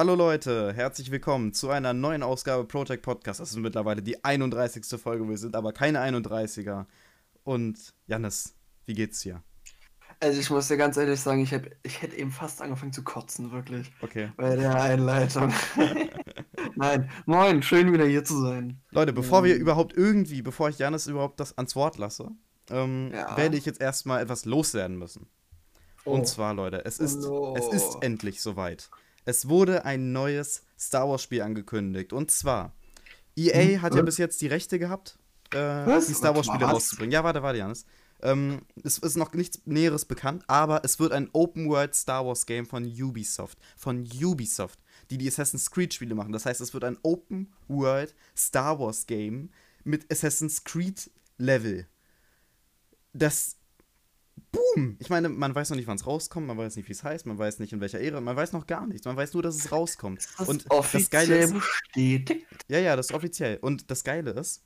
Hallo Leute, herzlich willkommen zu einer neuen Ausgabe Project Podcast. Das ist mittlerweile die 31. Folge, wir sind aber keine 31er. Und Jannis, wie geht's dir? Also ich muss dir ganz ehrlich sagen, ich, hab, ich hätte eben fast angefangen zu kotzen, wirklich. Okay. Bei der Einleitung. Nein, moin, schön wieder hier zu sein. Leute, bevor wir überhaupt irgendwie, bevor ich Jannis überhaupt das ans Wort lasse, ähm, Ja. werde ich jetzt erstmal etwas loswerden müssen. Und Oh. zwar, Leute, es ist, Oh es ist endlich soweit. Es wurde ein neues Star Wars Spiel angekündigt. Und zwar, EA Hm, hat ja was? bis jetzt die Rechte gehabt, äh, die Star Wars Warte Spiele mal, was? rauszubringen. Ja, warte, warte, Janis. Ähm, es ist noch nichts Näheres bekannt, aber es wird ein Open World Star Wars Game von Ubisoft. Von Ubisoft, die die Assassin's Creed Spiele machen. Das heißt, es wird ein Open World Star Wars Game mit Assassin's Creed Level. Das Boom! Ich meine, man weiß noch nicht, wann es rauskommt, man weiß nicht, wie es heißt, man weiß nicht, in welcher Ära, man weiß noch gar nichts. Man weiß nur, dass es rauskommt. Das Und das Geile ist, bestätigt. ja, ja, das ist offiziell. Und das Geile ist,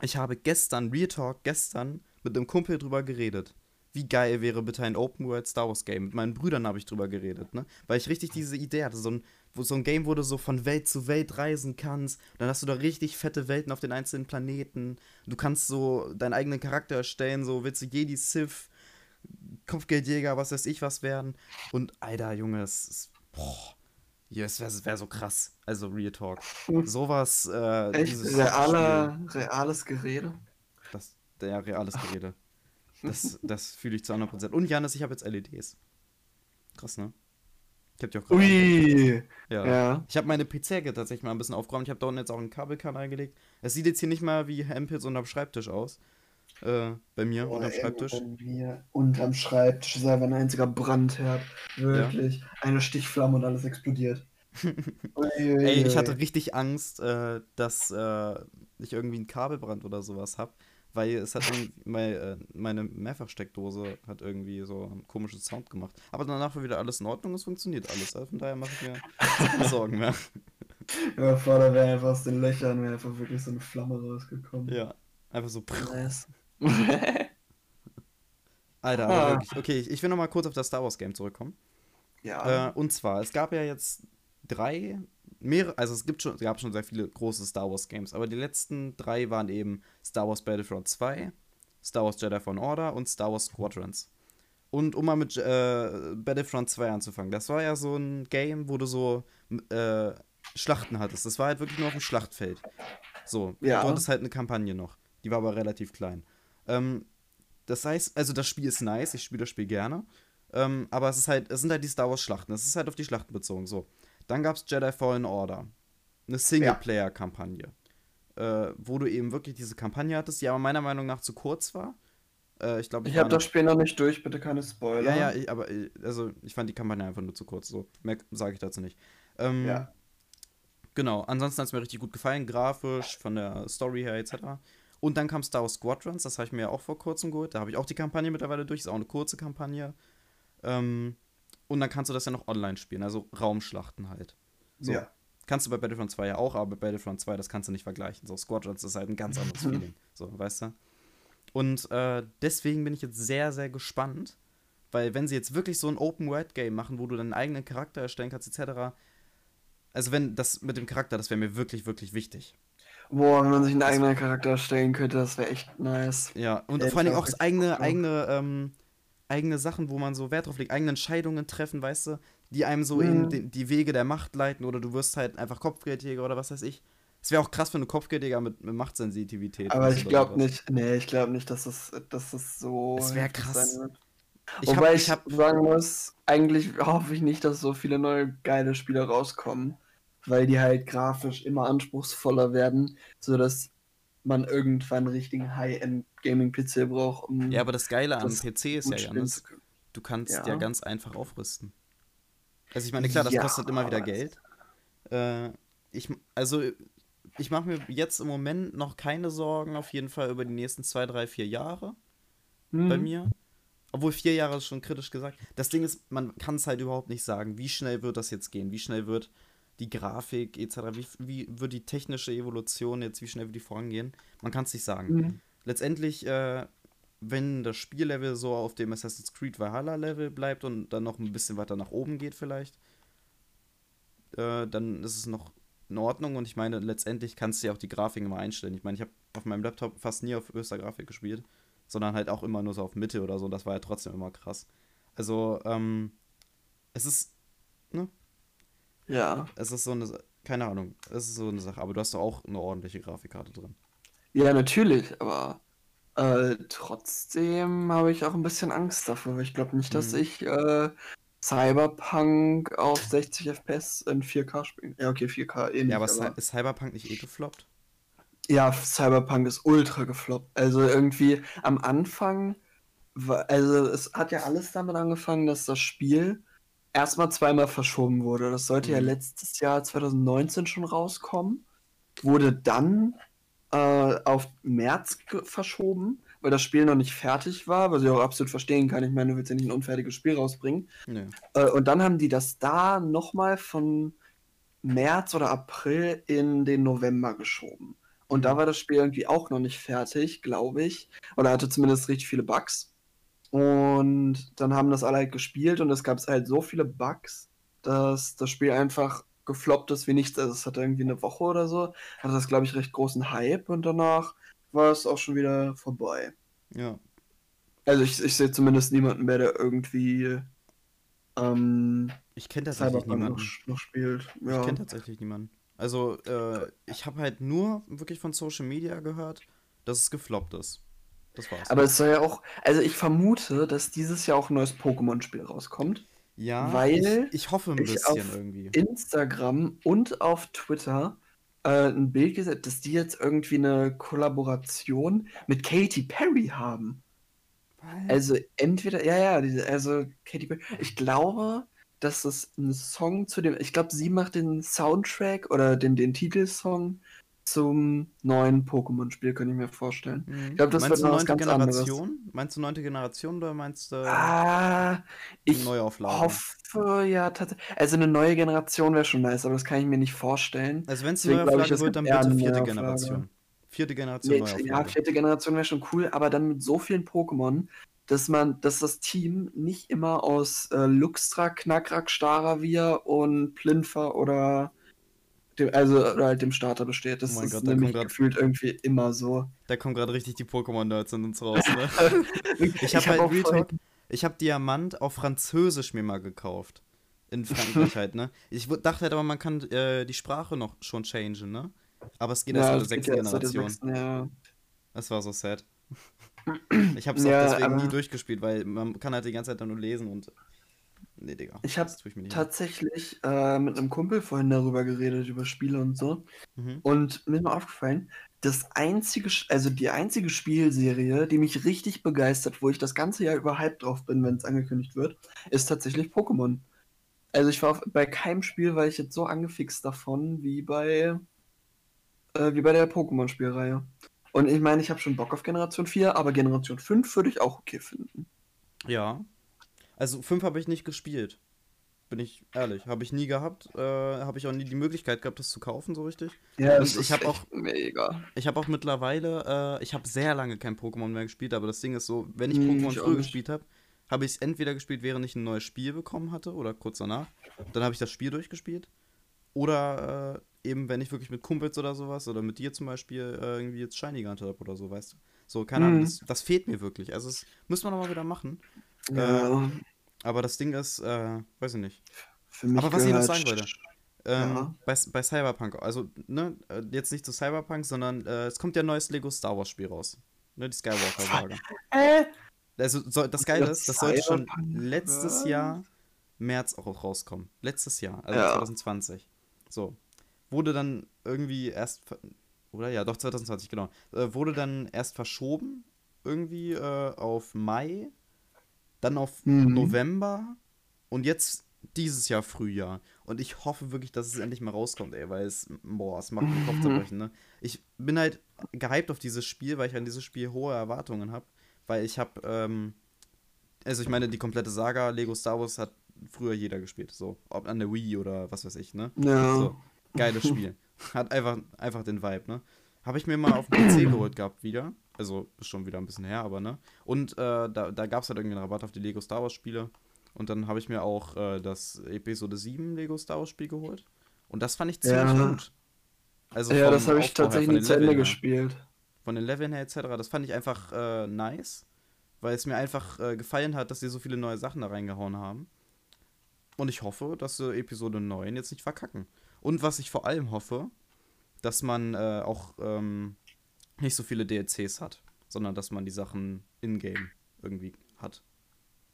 ich habe gestern, Real Talk, gestern mit einem Kumpel drüber geredet. Wie geil wäre bitte ein Open World Star Wars Game? Mit meinen Brüdern habe ich drüber geredet, ne? Weil ich richtig diese Idee hatte, so ein, so ein Game, wo du so von Welt zu Welt reisen kannst. Dann hast du da richtig fette Welten auf den einzelnen Planeten. Du kannst so deinen eigenen Charakter erstellen, so willst du Jedi, Sith, Kopfgeldjäger, was weiß ich was werden. Und Alter, Junge, es ist. Boah. Ja, es wäre wär so krass. Also Real Talk. Sowas, äh, Echt dieses reale, reales Gerede. Das, der reales Gerede. Das, das fühle ich zu 100%. Und Janis, ich habe jetzt LEDs. Krass, ne? Ich hab die auch gerade. Ui. Ja. Ja. Ich habe meine PC-Ecke tatsächlich mal ein bisschen aufgeräumt. Ich habe da unten jetzt auch einen Kabelkanal gelegt. Es sieht jetzt hier nicht mal wie Hempels unterm Schreibtisch aus. Äh, bei mir unterm Schreibtisch. Bei mir unterm Schreibtisch ist einfach ein einziger Brandherd. Wirklich. Eine Stichflamme und alles explodiert. Ey, ich hatte richtig Angst, äh, dass äh, ich irgendwie einen Kabelbrand oder sowas hab, weil es hat irgendwie, mein, äh, meine Mehrfachsteckdose hat irgendwie so einen komischen Sound gemacht. Aber danach war wieder alles in Ordnung, es funktioniert alles. Also von daher mache ich mir keine Sorgen mehr. Ja, vor da wäre einfach aus den Löchern wäre einfach wirklich so eine Flamme rausgekommen. Ja, einfach so. Nice. Alter, aber Ah. wirklich. Okay, ich, ich will noch mal kurz auf das Star Wars Game zurückkommen. ja. Äh, und zwar, es gab ja jetzt drei, mehrere, also es gibt schon, es gab schon sehr viele große Star Wars Games, aber die letzten drei waren eben Star Wars Battlefront 2, Star Wars Jedi Fallen Order und Star Wars Squadrons. Und um mal mit äh, Battlefront 2 anzufangen, das war ja so ein Game, wo du so äh, Schlachten hattest. Das war halt wirklich nur auf dem Schlachtfeld. So, Ja. du hattest halt eine Kampagne noch. Die war aber relativ klein. Ähm, das heißt, also das Spiel ist nice, ich spiele das Spiel gerne. Ähm, aber es ist halt, es sind halt die Star Wars Schlachten. Es ist halt auf die Schlachten bezogen. So. Dann gab es Jedi Fallen Order. Eine Singleplayer-Kampagne. Äh, wo du eben wirklich diese Kampagne hattest, die aber meiner Meinung nach zu kurz war. Äh, ich glaube, ich habe das Spiel noch nicht durch, bitte keine Spoiler. Ja, ja, ich, aber äh, also ich fand die Kampagne einfach nur zu kurz. So, mehr sage ich dazu nicht. Ähm, Ja. Genau, ansonsten hat es mir richtig gut gefallen, grafisch, von der Story her etc. Und dann kam Star Wars Squadrons, das habe ich mir ja auch vor kurzem geholt. Da habe ich auch die Kampagne mittlerweile durch, ist auch eine kurze Kampagne. Ähm, und dann kannst du das ja noch online spielen, also Raumschlachten halt. So. Ja. Kannst du bei Battlefront 2 ja auch, aber bei Battlefront 2, das kannst du nicht vergleichen. So, Squadrons ist halt ein ganz anderes Feeling. So, weißt du? Und äh, deswegen bin ich jetzt sehr, sehr gespannt, weil wenn sie jetzt wirklich so ein Open-World-Game machen, wo du deinen eigenen Charakter erstellen kannst, etc., also wenn das mit dem Charakter, das wäre mir wirklich, wirklich wichtig. Boah, wenn man sich einen eigenen Charakter erstellen könnte, das wäre echt nice. Ja, und vor allem auch richtig eigene, eigene, ähm, eigene Sachen, wo man so Wert drauf legt, eigene Entscheidungen treffen, weißt du, die einem so Mhm. in die, die Wege der Macht leiten oder du wirst halt einfach Kopfgeldjäger oder was weiß ich. Es wäre auch krass für eine Kopfgeldjäger mit, mit Machtsensitivität. Aber ich glaube nicht, nee, ich glaube nicht, dass das, dass das so. Es wär heftig krass. sein wird. Ich Wobei hab, ich, ich hab, sagen muss, eigentlich hoffe ich nicht, dass so viele neue geile Spiele rauskommen, weil die halt grafisch immer anspruchsvoller werden, sodass man irgendwann einen richtigen High-End-Gaming-PC braucht, um ja, aber das Geile am das PC ist ja, Janis, du kannst ja. Ja. ganz einfach aufrüsten. Also ich meine, klar, das Ja, kostet immer wieder Geld. Äh, ich, also ich mache mir jetzt im Moment noch keine Sorgen, auf jeden Fall über die nächsten zwei, drei, vier Jahre. bei Hm. mir. Obwohl vier Jahre ist schon kritisch gesagt. Das Ding ist, man kann es halt überhaupt nicht sagen, wie schnell wird das jetzt gehen, wie schnell wird die Grafik etc., wie, wie wird die technische Evolution jetzt, wie schnell wird die vorangehen. Man kann es nicht sagen. Mhm. Letztendlich, äh, wenn das Spiellevel so auf dem Assassin's Creed Valhalla Level bleibt und dann noch ein bisschen weiter nach oben geht vielleicht, äh, dann ist es noch in Ordnung und ich meine, letztendlich kannst du ja auch die Grafik immer einstellen. Ich meine, ich habe auf meinem Laptop fast nie auf höchster Grafik gespielt, sondern halt auch immer nur so auf Mitte oder so und das war ja trotzdem immer krass. Also, ähm, es ist, ne? Ja. Es ist so eine, keine Ahnung, es ist so eine Sache, aber du hast doch auch eine ordentliche Grafikkarte drin. Ja, natürlich, aber äh, trotzdem habe ich auch ein bisschen Angst davor, weil ich glaube nicht, dass Mhm. ich äh, Cyberpunk auf 60 FPS in 4K spiele. Ja, okay, 4K eh nicht, Ja, aber aber ist Cyberpunk nicht eh gefloppt? ja, Cyberpunk ist ultra gefloppt. Also irgendwie am Anfang, also es hat ja alles damit angefangen, dass das Spiel erstmal zweimal verschoben wurde. Das sollte ja Mhm. letztes Jahr 2019 schon rauskommen, wurde dann äh, auf März verschoben, weil das Spiel noch nicht fertig war, was ich auch absolut verstehen kann. Ich meine, du willst ja nicht ein unfertiges Spiel rausbringen. Nö. Äh, und dann haben die das da nochmal von März oder April in den November geschoben. Und da war das Spiel irgendwie auch noch nicht fertig, glaube ich. Oder hatte zumindest richtig viele Bugs. Und dann haben das alle halt gespielt und es gab halt so viele Bugs, dass das Spiel einfach gefloppt ist wie nichts. Also es hatte irgendwie eine Woche oder so, hatte das, glaube ich, recht großen Hype und danach war es auch schon wieder vorbei. Ja. Also ich, ich sehe zumindest niemanden mehr, der irgendwie ähm, Ich kenne tatsächlich Cyberpunk noch, niemanden. noch spielt. Ich Ja. kenne tatsächlich niemanden. Also, äh, ich habe halt nur wirklich von Social Media gehört, dass es gefloppt ist. Das war's. Aber es soll ja auch, also ich vermute, dass dieses Jahr auch ein neues Pokémon-Spiel rauskommt. ja, weil ich, ich hoffe ein ich bisschen auf irgendwie. Instagram und auf Twitter äh, ein Bild gesetzt, dass die jetzt irgendwie eine Kollaboration mit Katy Perry haben. Also entweder, ja, ja, diese, also Katy Perry. Ich glaube, dass es ein Song zu dem, ich glaube, sie macht den Soundtrack oder den, den Titelsong zum neuen Pokémon-Spiel, könnte ich mir vorstellen. Mhm. Ich glaube, das meinst wird du noch was neunte ganz anderes. Generation? Meinst du neunte Generation oder meinst du Ah, ich Neuauflage? hoffe ja tatsächlich. Also eine neue Generation wäre schon nice, aber das kann ich mir nicht vorstellen. Also wenn es eine Neuauflage wird, dann bitte eine vierte. Generation. Vierte Generation Nee, ja, Neuauflage. vierte Generation wäre schon cool, aber dann mit so vielen Pokémon, dass man, dass das Team nicht immer aus äh, Luxtra, Knackrak, Staravia und Plinfer oder dem, also halt dem Starter besteht. Das Oh mein ist Gott, da nämlich kommt grad- gefühlt irgendwie immer so. Da kommen gerade richtig die Pokémon-Nerds in uns raus, ne? Ich habe hab halt auch Talk, ich habe Diamant auf Französisch mir mal gekauft. In Frankreich halt, ne? Ich dachte halt aber, man kann äh, die Sprache noch schon changen, ne? Aber es geht erst Ja, der sechsten erst seit der Generation. sechsten, ja. Das war so sad. Ich habe es auch Ja, deswegen nie durchgespielt, weil man kann halt die ganze Zeit dann nur lesen und. Nee, Digga. Ich hab das tue ich mir nicht an. tatsächlich äh, mit einem Kumpel vorhin darüber geredet, über Spiele und so. Mhm. Und mir ist mal aufgefallen, das einzige, also die einzige Spielserie, die mich richtig begeistert, wo ich das ganze Jahr überhyped drauf bin, wenn es angekündigt wird, ist tatsächlich Pokémon. Also ich war auf, bei keinem Spiel, war ich jetzt so angefixt davon, wie bei, äh, wie bei der Pokémon-Spielreihe. Und ich meine, ich habe schon Bock auf Generation 4, aber Generation 5 würde ich auch okay finden. Ja. Also 5 habe ich nicht gespielt. Bin ich ehrlich. Habe ich nie gehabt. Äh, habe ich auch nie die Möglichkeit gehabt, das zu kaufen, so richtig. Ja, das ich ist hab echt auch- mega. Ich habe auch mittlerweile, äh, ich habe sehr lange kein Pokémon mehr gespielt, aber das Ding ist so, wenn ich Hm, Pokémon früher nicht. gespielt habe, habe ich es entweder gespielt, während ich ein neues Spiel bekommen hatte oder kurz danach. Dann habe ich das Spiel durchgespielt. Oder äh, eben, wenn ich wirklich mit Kumpels oder sowas oder mit dir zum Beispiel äh, irgendwie jetzt Shiny gehandelt habe oder so, weißt du. So, keine Ahnung, Mhm. das, das fehlt mir wirklich. Also, das muss man nochmal wieder machen. Ja, Aber das Ding ist, äh, weiß ich nicht. aber was ich noch sagen wollte, Ähm, Ja. bei, bei Cyberpunk, also ne, äh, jetzt nicht zu Cyberpunk, sondern äh, es kommt ja ein neues Lego Star Wars Spiel raus. Ne, die Skywalker-Saga. Äh, Also so, das Geile ist, das sollte schon letztes? Jahr März auch rauskommen. Letztes Jahr, also Ja. 2020. So. Wurde dann irgendwie erst, oder ja, doch 2020, genau. Äh, wurde dann erst verschoben, irgendwie äh, auf Mai, dann auf Mhm. November und jetzt dieses Jahr Frühjahr. Und ich hoffe wirklich, dass es endlich mal rauskommt, ey, weil es, boah, es macht den Kopf zerbrechen, ne? Ich bin halt gehypt auf dieses Spiel, weil ich an dieses Spiel hohe Erwartungen habe, weil ich habe, ähm, also ich meine, die komplette Saga Lego Star Wars hat früher jeder gespielt, so, ob an der Wii oder was weiß ich, ne? ja. So, geiles Spiel. Hat einfach, einfach den Vibe, ne? Habe ich mir mal auf dem PC geholt gehabt wieder. Also ist schon wieder ein bisschen her, aber ne? Und äh, da, da gab es halt irgendwie einen Rabatt auf die Lego Star Wars Spiele. Und dann habe ich mir auch äh, das Episode 7 Lego Star Wars Spiel geholt. Und das fand ich ziemlich Ja. gut. Also ja, das habe ich tatsächlich zu Ende her. gespielt. Von den Leveln her etc. Das fand ich einfach äh, nice, weil es mir einfach äh, gefallen hat, dass sie so viele neue Sachen da reingehauen haben. Und ich hoffe, dass sie Episode 9 jetzt nicht verkacken. Und was ich vor allem hoffe, dass man äh, auch ähm, nicht so viele DLCs hat, sondern dass man die Sachen in-game irgendwie hat.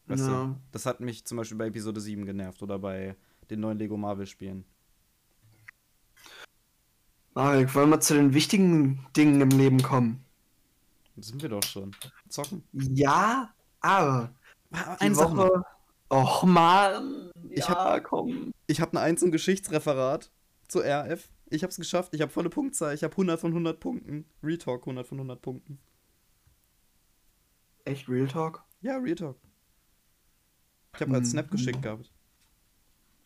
Weißt du? Ja. Das hat mich zum Beispiel bei Episode 7 genervt oder bei den neuen Lego Marvel Spielen. Marek, wollen wir zu den wichtigen Dingen im Leben kommen? Das sind wir doch schon. Zocken. Ja, aber die Eine Sache. Woche. Och man, Ich ja, komm. Ich habe eine 1 im Geschichtsreferat zu RF. Ich habe es geschafft. Ich habe volle Punktzahl. Ich habe 100 von 100 Punkten. Retalk 100 von 100 Punkten. Echt Real Talk? Ja, Retalk. Ich habe als Mhm. Snap geschickt gehabt.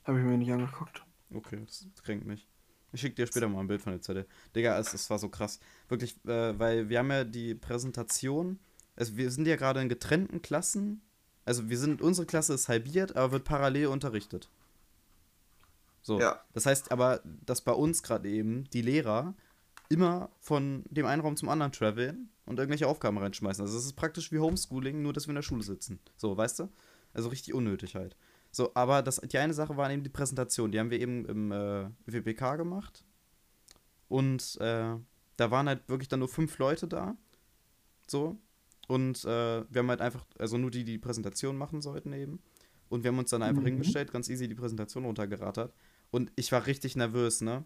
Habe ich mir nicht angeguckt. Okay, das kränkt mich. Ich schicke dir später mal ein Bild von der Zettel. Digga, es, es war so krass. Wirklich, äh, weil wir haben ja die Präsentation. Also wir sind ja gerade in getrennten Klassen. Also wir sind, unsere Klasse ist halbiert, aber wird parallel unterrichtet. So. Ja. Das heißt aber, dass bei uns gerade eben die Lehrer immer von dem einen Raum zum anderen traveln und irgendwelche Aufgaben reinschmeißen. Also es ist praktisch wie Homeschooling, nur dass wir in der Schule sitzen. So, weißt du? Also richtig unnötig halt. So, aber das, die eine Sache war eben die Präsentation. Die haben wir eben im äh, WPK gemacht. Und äh, da waren halt wirklich dann nur fünf Leute da. So. Und äh, wir haben halt einfach, also nur die, die die Präsentation machen sollten eben. Und wir haben uns dann einfach Mhm. hingestellt, ganz easy die Präsentation runtergerattert. Und ich war richtig nervös, ne?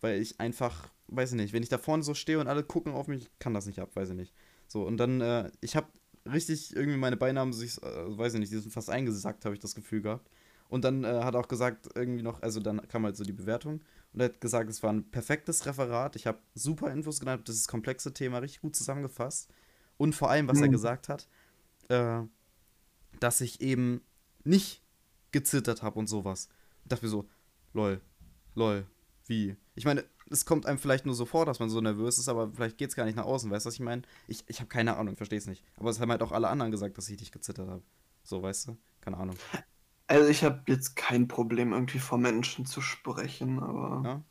Weil ich einfach, weiß ich nicht, wenn ich da vorne so stehe und alle gucken auf mich, ich kann das nicht ab, weiß ich nicht. So, und dann, äh, ich habe richtig irgendwie meine Beine haben sich, äh, weiß ich nicht, die sind fast eingesackt, habe ich das Gefühl gehabt. Und dann äh, hat er auch gesagt, irgendwie noch, also dann kam halt so die Bewertung und er hat gesagt, es war ein perfektes Referat. Ich habe super Infos genannt, das komplexe Thema richtig gut zusammengefasst. Und vor allem, was er Mhm. gesagt hat, äh, dass ich eben nicht gezittert habe und sowas. Ich dachte mir so, lol, lol, wie? Ich meine, es kommt einem vielleicht nur so vor, dass man so nervös ist, aber vielleicht geht es gar nicht nach außen, weißt du, was ich meine? Ich, ich habe keine Ahnung, verstehe es nicht. Aber es haben halt auch alle anderen gesagt, dass ich nicht gezittert habe. So, weißt du? Keine Ahnung. Also ich habe jetzt kein Problem, irgendwie vor Menschen zu sprechen, aber. Ja?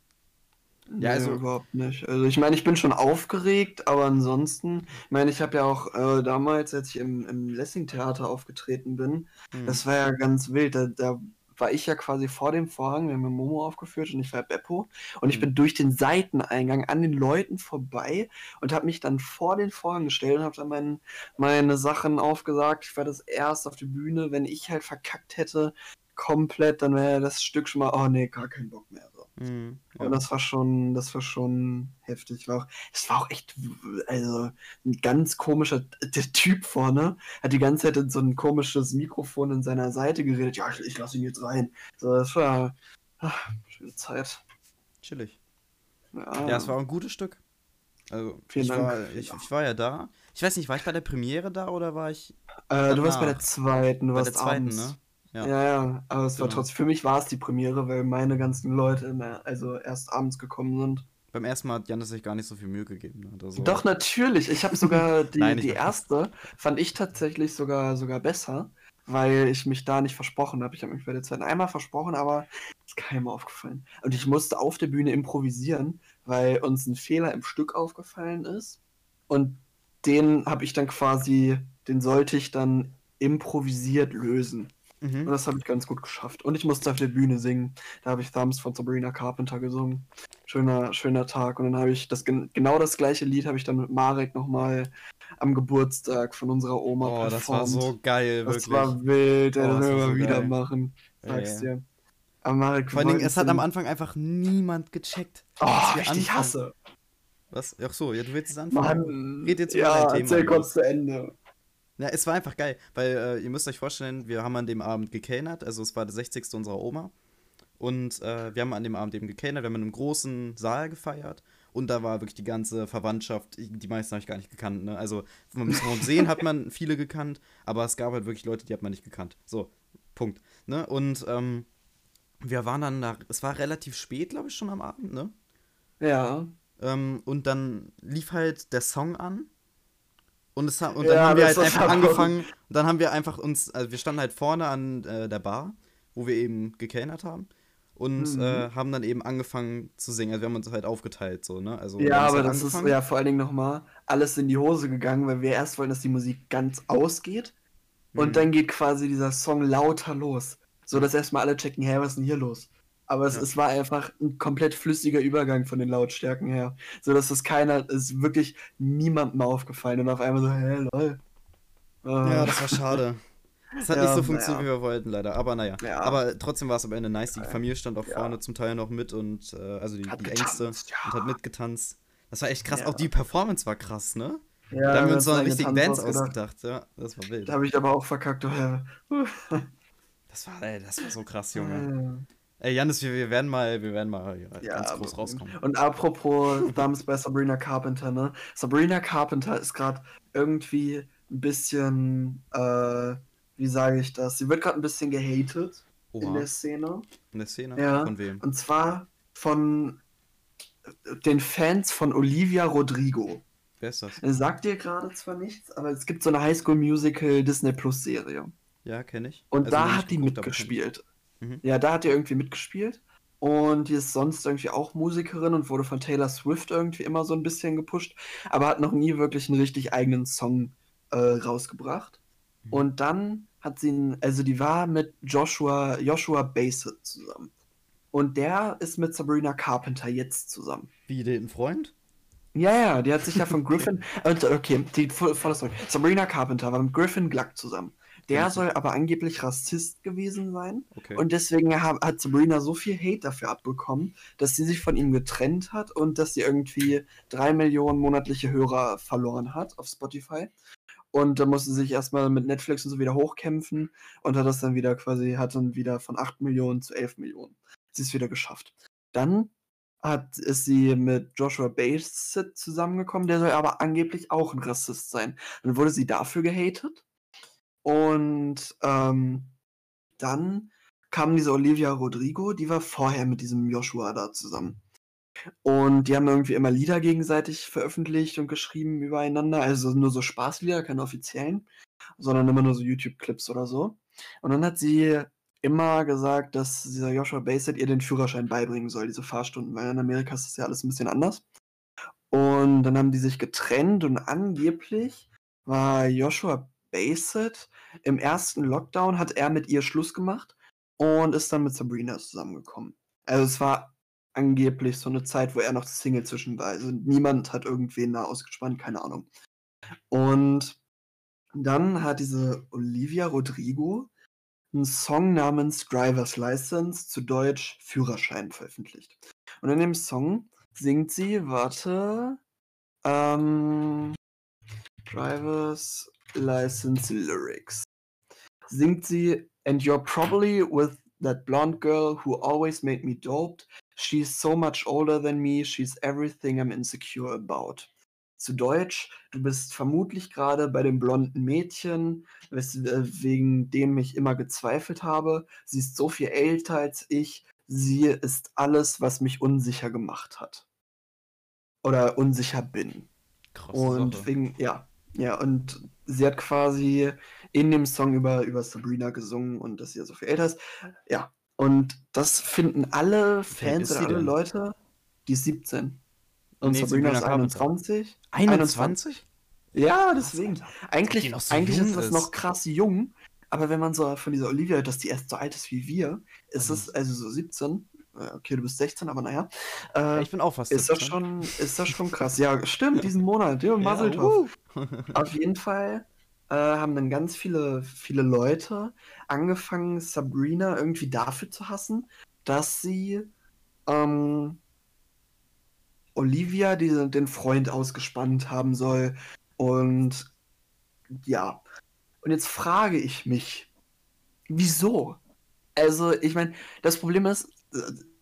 Nee, Ja, also- überhaupt nicht. Also ich meine, ich bin schon aufgeregt, aber ansonsten, ich meine, ich habe ja auch äh, damals, als ich im, im Lessing-Theater aufgetreten bin, Hm. das war ja ganz wild. Da, da war ich ja quasi vor dem Vorhang, wir haben Momo aufgeführt und ich war Beppo. Und ich Mhm. bin durch den Seiteneingang an den Leuten vorbei und habe mich dann vor den Vorhang gestellt und habe dann mein, meine Sachen aufgesagt. Ich war das erst auf die Bühne. Wenn ich halt verkackt hätte, komplett, dann wäre das Stück schon mal, oh nee, gar keinen Bock mehr. So. Hm, ja. Und das war schon, das war schon heftig. War auch, es war auch echt, also ein ganz komischer, der Typ vorne hat die ganze Zeit in so ein komisches Mikrofon in seiner Seite geredet. Ja, ich, ich lasse ihn jetzt rein. So, das war ach, schöne Zeit. Chillig. Ja, Ja, es war auch ein gutes Stück. Also, Vielen ich, Dank. War, ich, ich war ja da. Ich weiß nicht, war ich bei der Premiere da oder war ich äh, du warst bei der zweiten, du bei warst der zweiten, abends. ne? Ja. Ja, ja, aber es war Genau. trotzdem, für mich war es die Premiere, weil meine ganzen Leute also erst abends gekommen sind. Beim ersten Mal hat Janis sich gar nicht so viel Mühe gegeben. Ne? so. Doch, natürlich. Ich habe sogar die, Nein, die erste, fand ich tatsächlich sogar, sogar besser, weil ich mich da nicht versprochen habe. Ich habe mich bei der zweiten einmal versprochen, aber ist keinem aufgefallen. Und ich musste auf der Bühne improvisieren, weil uns ein Fehler im Stück aufgefallen ist. Und den habe ich dann quasi, den sollte ich dann improvisiert lösen. Und Mhm. das habe ich ganz gut geschafft. Und ich musste auf der Bühne singen. Da habe ich Thumbs von Sabrina Carpenter gesungen. Schöner, schöner Tag. Und dann habe ich das gen- genau das gleiche Lied habe ich dann mit Marek nochmal am Geburtstag von unserer Oma Oh, das war performt. so geil, Das wirklich. war wild, Oh, das das werden wir so wieder geil. machen. Sag's Ja, dir. Aber Marek, Vor allen Dingen, es hat am Anfang einfach niemand gecheckt. Oh, ich anfangen. hasse. Was? Ach so, ja, du willst es anfangen. Mann. Red jetzt über ja, dein Thema, erzähl kurz zu Ende. Ja, es war einfach geil, weil äh, ihr müsst euch vorstellen, wir haben an dem Abend gekellnert, also es war der 60. unserer Oma. Und äh, wir haben an dem Abend eben gekellnert, wir haben in einem großen Saal gefeiert. Und da war wirklich die ganze Verwandtschaft, die meisten habe ich gar nicht gekannt. Ne? Also vom Sehen hat man viele gekannt, aber es gab halt wirklich Leute, die hat man nicht gekannt. So, Punkt. Ne? Und ähm, wir waren dann da, es war relativ spät, glaube ich, schon am Abend, ne? Ja. Ähm, und dann lief halt der Song an. Und, es, und dann Ja, haben wir halt ist einfach angefangen. Und dann haben wir einfach uns, also wir standen halt vorne an äh, der Bar, wo wir eben gekellnert haben. und Mhm. äh, haben dann eben angefangen zu singen. Also wir haben uns halt aufgeteilt, so, ne? Also Ja, aber halt das ist angefangen. ja vor allen Dingen nochmal alles in die Hose gegangen, weil wir erst wollten, dass die Musik ganz ausgeht und Mhm. dann geht quasi dieser Song lauter los. So dass erstmal alle checken, hä, was ist denn hier los? Aber es, Ja. es war einfach ein komplett flüssiger Übergang von den Lautstärken her. So dass es keiner, es ist wirklich niemandem aufgefallen und auf einmal so, hä, lol. Ja, Äh, das war schade. Es hat Ja, nicht so funktioniert, naja. wie wir wollten, leider. Aber naja. Ja. Aber trotzdem war es am Ende nice. Die Ja. Familie stand auch Ja. vorne zum Teil noch mit und äh, also die, die Ängste ja. und hat mitgetanzt. Das war echt krass. Ja. Auch die Performance war krass, ne? ja, da haben wir uns so richtigen getanzt Dance ausgedacht. ausgedacht. Ja, das war wild. Da habe ich aber auch verkackt, oh, ja. Das war, ey, das war so krass, Junge. Ey, Janis, wir, wir werden mal, wir werden mal ja, Ja, ganz groß rauskommen. Und apropos Thumbs bei Sabrina Carpenter, ne? Sabrina Carpenter ist gerade irgendwie ein bisschen, äh, wie sage ich das? Sie wird gerade ein bisschen gehatet in Oha, der Szene. in der Szene? Ja. Von wem? Und zwar von den Fans von Olivia Rodrigo. Wer ist das? Sagt dir gerade zwar nichts, aber es gibt so eine Highschool Musical Disney Plus Serie. Ja, kenne ich. Und Also da hat die mitgespielt. Mhm. Ja, da hat die irgendwie mitgespielt. Und die ist sonst irgendwie auch Musikerin und wurde von Taylor Swift irgendwie immer so ein bisschen gepusht, aber hat noch nie wirklich einen richtig eigenen Song äh, rausgebracht. Mhm. Und dann hat sie, einen- also die war mit Joshua, Joshua Bassett zusammen. Und der ist mit Sabrina Carpenter jetzt zusammen. Wie, den Freund? Ja, ja, die hat sich ja von Griffin. okay, die voll- volle Story. Sabrina Carpenter war mit Griffin Gluck zusammen. Der soll aber angeblich Rassist gewesen sein. Okay. Und deswegen ha- hat Sabrina so viel Hate dafür abbekommen, dass sie sich von ihm getrennt hat und dass sie irgendwie drei Millionen monatliche Hörer verloren hat auf Spotify. Und da musste sie sich erstmal mit Netflix und so wieder hochkämpfen und hat das dann wieder quasi, hat dann wieder von 8 Millionen zu 11 Millionen. Sie ist wieder geschafft. Dann hat, ist sie mit Joshua Bassett zusammengekommen, der soll aber angeblich auch ein Rassist sein. Dann wurde sie dafür gehatet. Und ähm, dann kam diese Olivia Rodrigo, die war vorher mit diesem Joshua da zusammen. Und die haben irgendwie immer Lieder gegenseitig veröffentlicht und geschrieben übereinander. Also nur so Spaßlieder, keine offiziellen, sondern immer nur so YouTube-Clips oder so. Und dann hat sie immer gesagt, dass dieser Joshua Bassett ihr den Führerschein beibringen soll, diese Fahrstunden, weil in Amerika ist das ja alles ein bisschen anders. Und dann haben die sich getrennt und angeblich war Joshua Bassett im ersten Lockdown, hat er mit ihr Schluss gemacht und ist dann mit Sabrina zusammengekommen. Also es war angeblich so eine Zeit, wo er noch Single zwischen war. Also niemand hat irgendwen da ausgespannt, keine Ahnung. Und dann hat diese Olivia Rodrigo einen Song namens Driver's License, zu Deutsch Führerschein, veröffentlicht. Und in dem Song singt sie, warte, ähm, Driver's License Lyrics. Singt sie, and you're probably with that blonde girl who always made me doped. She's so much older than me, she's everything I'm insecure about. Zu Deutsch, du bist vermutlich gerade bei dem blonden Mädchen, äh, wegen dem ich immer gezweifelt habe. Sie ist so viel älter als ich. Sie ist alles, was mich unsicher gemacht hat. Oder unsicher bin. Krasse Und Sache. wegen, ja, ja, und sie hat quasi in dem Song über, über Sabrina gesungen und dass sie ja so viel älter ist. Ja, und das finden alle Fans sie alle? Leute, die ist 17. Und Nee, Sabrina Sabrina ist Carpenter. 21. 21? Ja, deswegen. Eigentlich, so eigentlich ist das noch krass jung, aber wenn man so von dieser Olivia hört, dass die erst so alt ist wie wir, ist Mhm. es also so 17. äh, Okay, du bist 16, aber naja. Äh, Ich bin auch fast ist das 17. schon, ist das schon krass. Ja, stimmt, diesen Monat. Ja, Mazel tov. uh. Auf jeden Fall äh, haben dann ganz viele, viele Leute angefangen, Sabrina irgendwie dafür zu hassen, dass sie ähm, Olivia diese, den Freund ausgespannt haben soll. Und ja. Und jetzt frage ich mich, wieso? Also, ich meine, das Problem ist,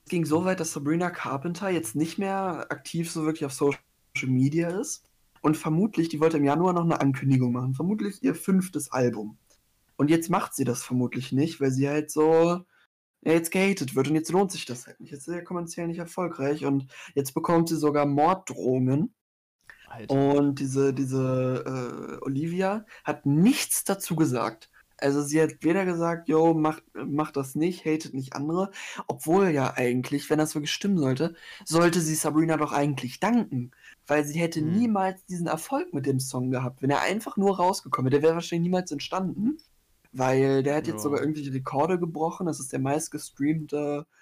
ging so weit, dass Sabrina Carpenter jetzt nicht mehr aktiv so wirklich auf Social Media ist. Und vermutlich, die wollte im Januar noch eine Ankündigung machen. Vermutlich ihr fünftes Album. Und jetzt macht sie das vermutlich nicht, weil sie halt so ja, jetzt gehatet wird. Und jetzt lohnt sich das halt nicht. Jetzt ist sie kommerziell nicht erfolgreich. Und jetzt bekommt sie sogar Morddrohungen. Alter. Und diese, diese äh, Olivia hat nichts dazu gesagt. Also sie hat weder gesagt, yo, macht mach das nicht, hatet nicht andere, obwohl ja eigentlich, wenn das wirklich stimmen sollte, sollte sie Sabrina doch eigentlich danken, weil sie hätte Hm. niemals diesen Erfolg mit dem Song gehabt. Wenn er einfach nur rausgekommen wäre, der wäre wahrscheinlich niemals entstanden, weil der hat jetzt Ja. sogar irgendwelche Rekorde gebrochen. Das ist der meistgestreamte äh,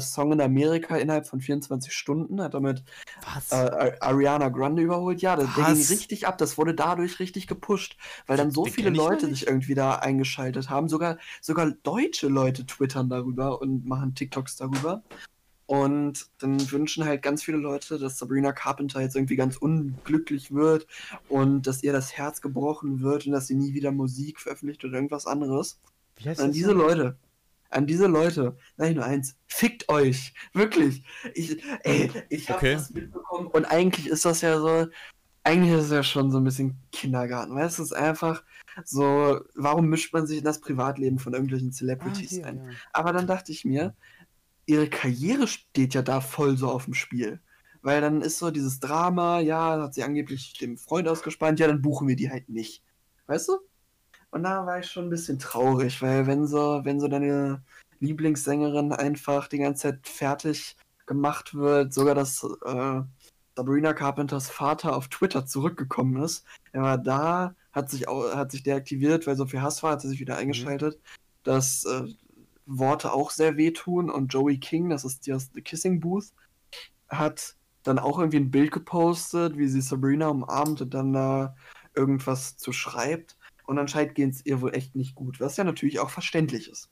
Song in Amerika innerhalb von 24 Stunden, hat damit äh, Ar- Ariana Grande überholt. Ja, der, der ging richtig ab. Das wurde dadurch richtig gepusht, weil dann so Den viele Leute sich irgendwie da eingeschaltet haben. Sogar, sogar deutsche Leute twittern darüber und machen TikToks darüber. Und dann wünschen halt ganz viele Leute, dass Sabrina Carpenter jetzt irgendwie ganz unglücklich wird und dass ihr das Herz gebrochen wird und dass sie nie wieder Musik veröffentlicht oder irgendwas anderes. Wie heißt An das diese? Leute. An diese Leute. Sag ich nur eins. Fickt euch. Wirklich. Ich, ey, ich hab Okay. das mitbekommen. Und eigentlich ist das ja so. Eigentlich ist es ja schon so ein bisschen Kindergarten. Weißt du, es ist einfach so, warum mischt man sich in das Privatleben von irgendwelchen Ah, Celebrities hier, ein? ja. Aber dann dachte ich mir, ihre Karriere steht ja da voll so auf dem Spiel. Weil dann ist so dieses Drama, ja, hat sie angeblich dem Freund ausgespannt, ja, dann buchen wir die halt nicht. Weißt du? Und da war ich schon ein bisschen traurig, weil wenn so, wenn so deine Lieblingssängerin einfach die ganze Zeit fertig gemacht wird, sogar dass äh, Sabrina Carpenters Vater auf Twitter zurückgekommen ist, er war da, hat sich, au- hat sich deaktiviert, weil so viel Hass war, hat er sich wieder eingeschaltet, dass äh, Worte auch sehr wehtun und Joey King, das ist die aus The Kissing Booth, hat dann auch irgendwie ein Bild gepostet, wie sie Sabrina umarmt und dann da irgendwas zu schreibt. Und anscheinend geht es ihr wohl echt nicht gut, was ja natürlich auch verständlich ist.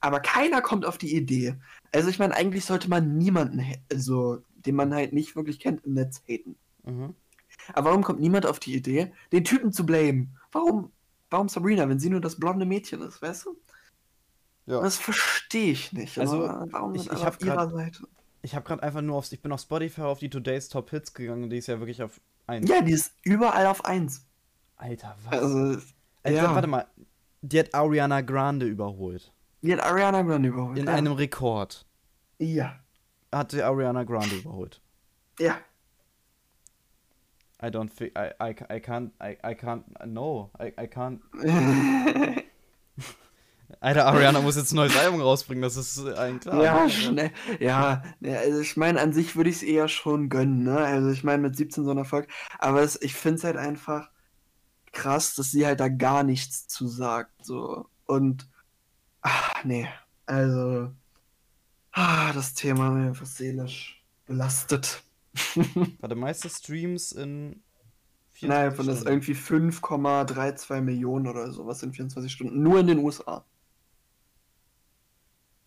Aber keiner kommt auf die Idee. Also ich meine, eigentlich sollte man niemanden, also den man halt nicht wirklich kennt, im Netz haten. Mhm. Aber warum kommt niemand auf die Idee, den Typen zu blamen? Warum, warum Sabrina, wenn sie nur das blonde Mädchen ist, weißt du? Ja. Das verstehe ich nicht. Also, warum ich- nicht ich auf ihrer grad- Seite? Ich habe gerade einfach nur auf, ich bin auf Spotify auf die Today's Top Hits gegangen, die ist ja wirklich auf 1. Ja, die ist überall auf 1. Alter, was? Also, Alter, ja. warte mal. Die hat Ariana Grande überholt. die hat Ariana Grande überholt. In ja. einem Rekord Ja. hat sie Ariana Grande überholt. Ja. I don't think, I, I, I can't, I, I can't, no, I, I can't. Alter, Ariana muss jetzt ein neues Album rausbringen, das ist allen klar. ja, ne? schnell. Ja, ja, also ich meine, an sich würde ich es eher schon gönnen, ne? Also ich meine, mit 17 so ein Erfolg. Aber es, ich finde es halt einfach krass, dass sie halt da gar nichts zu sagt. So. Und, ach, nee. Also, ah, das Thema mir einfach seelisch belastet. Warte, meiste Streams in 24 Naja, von das irgendwie 5,32 Millionen oder sowas in 24 Stunden. Nur in den USA.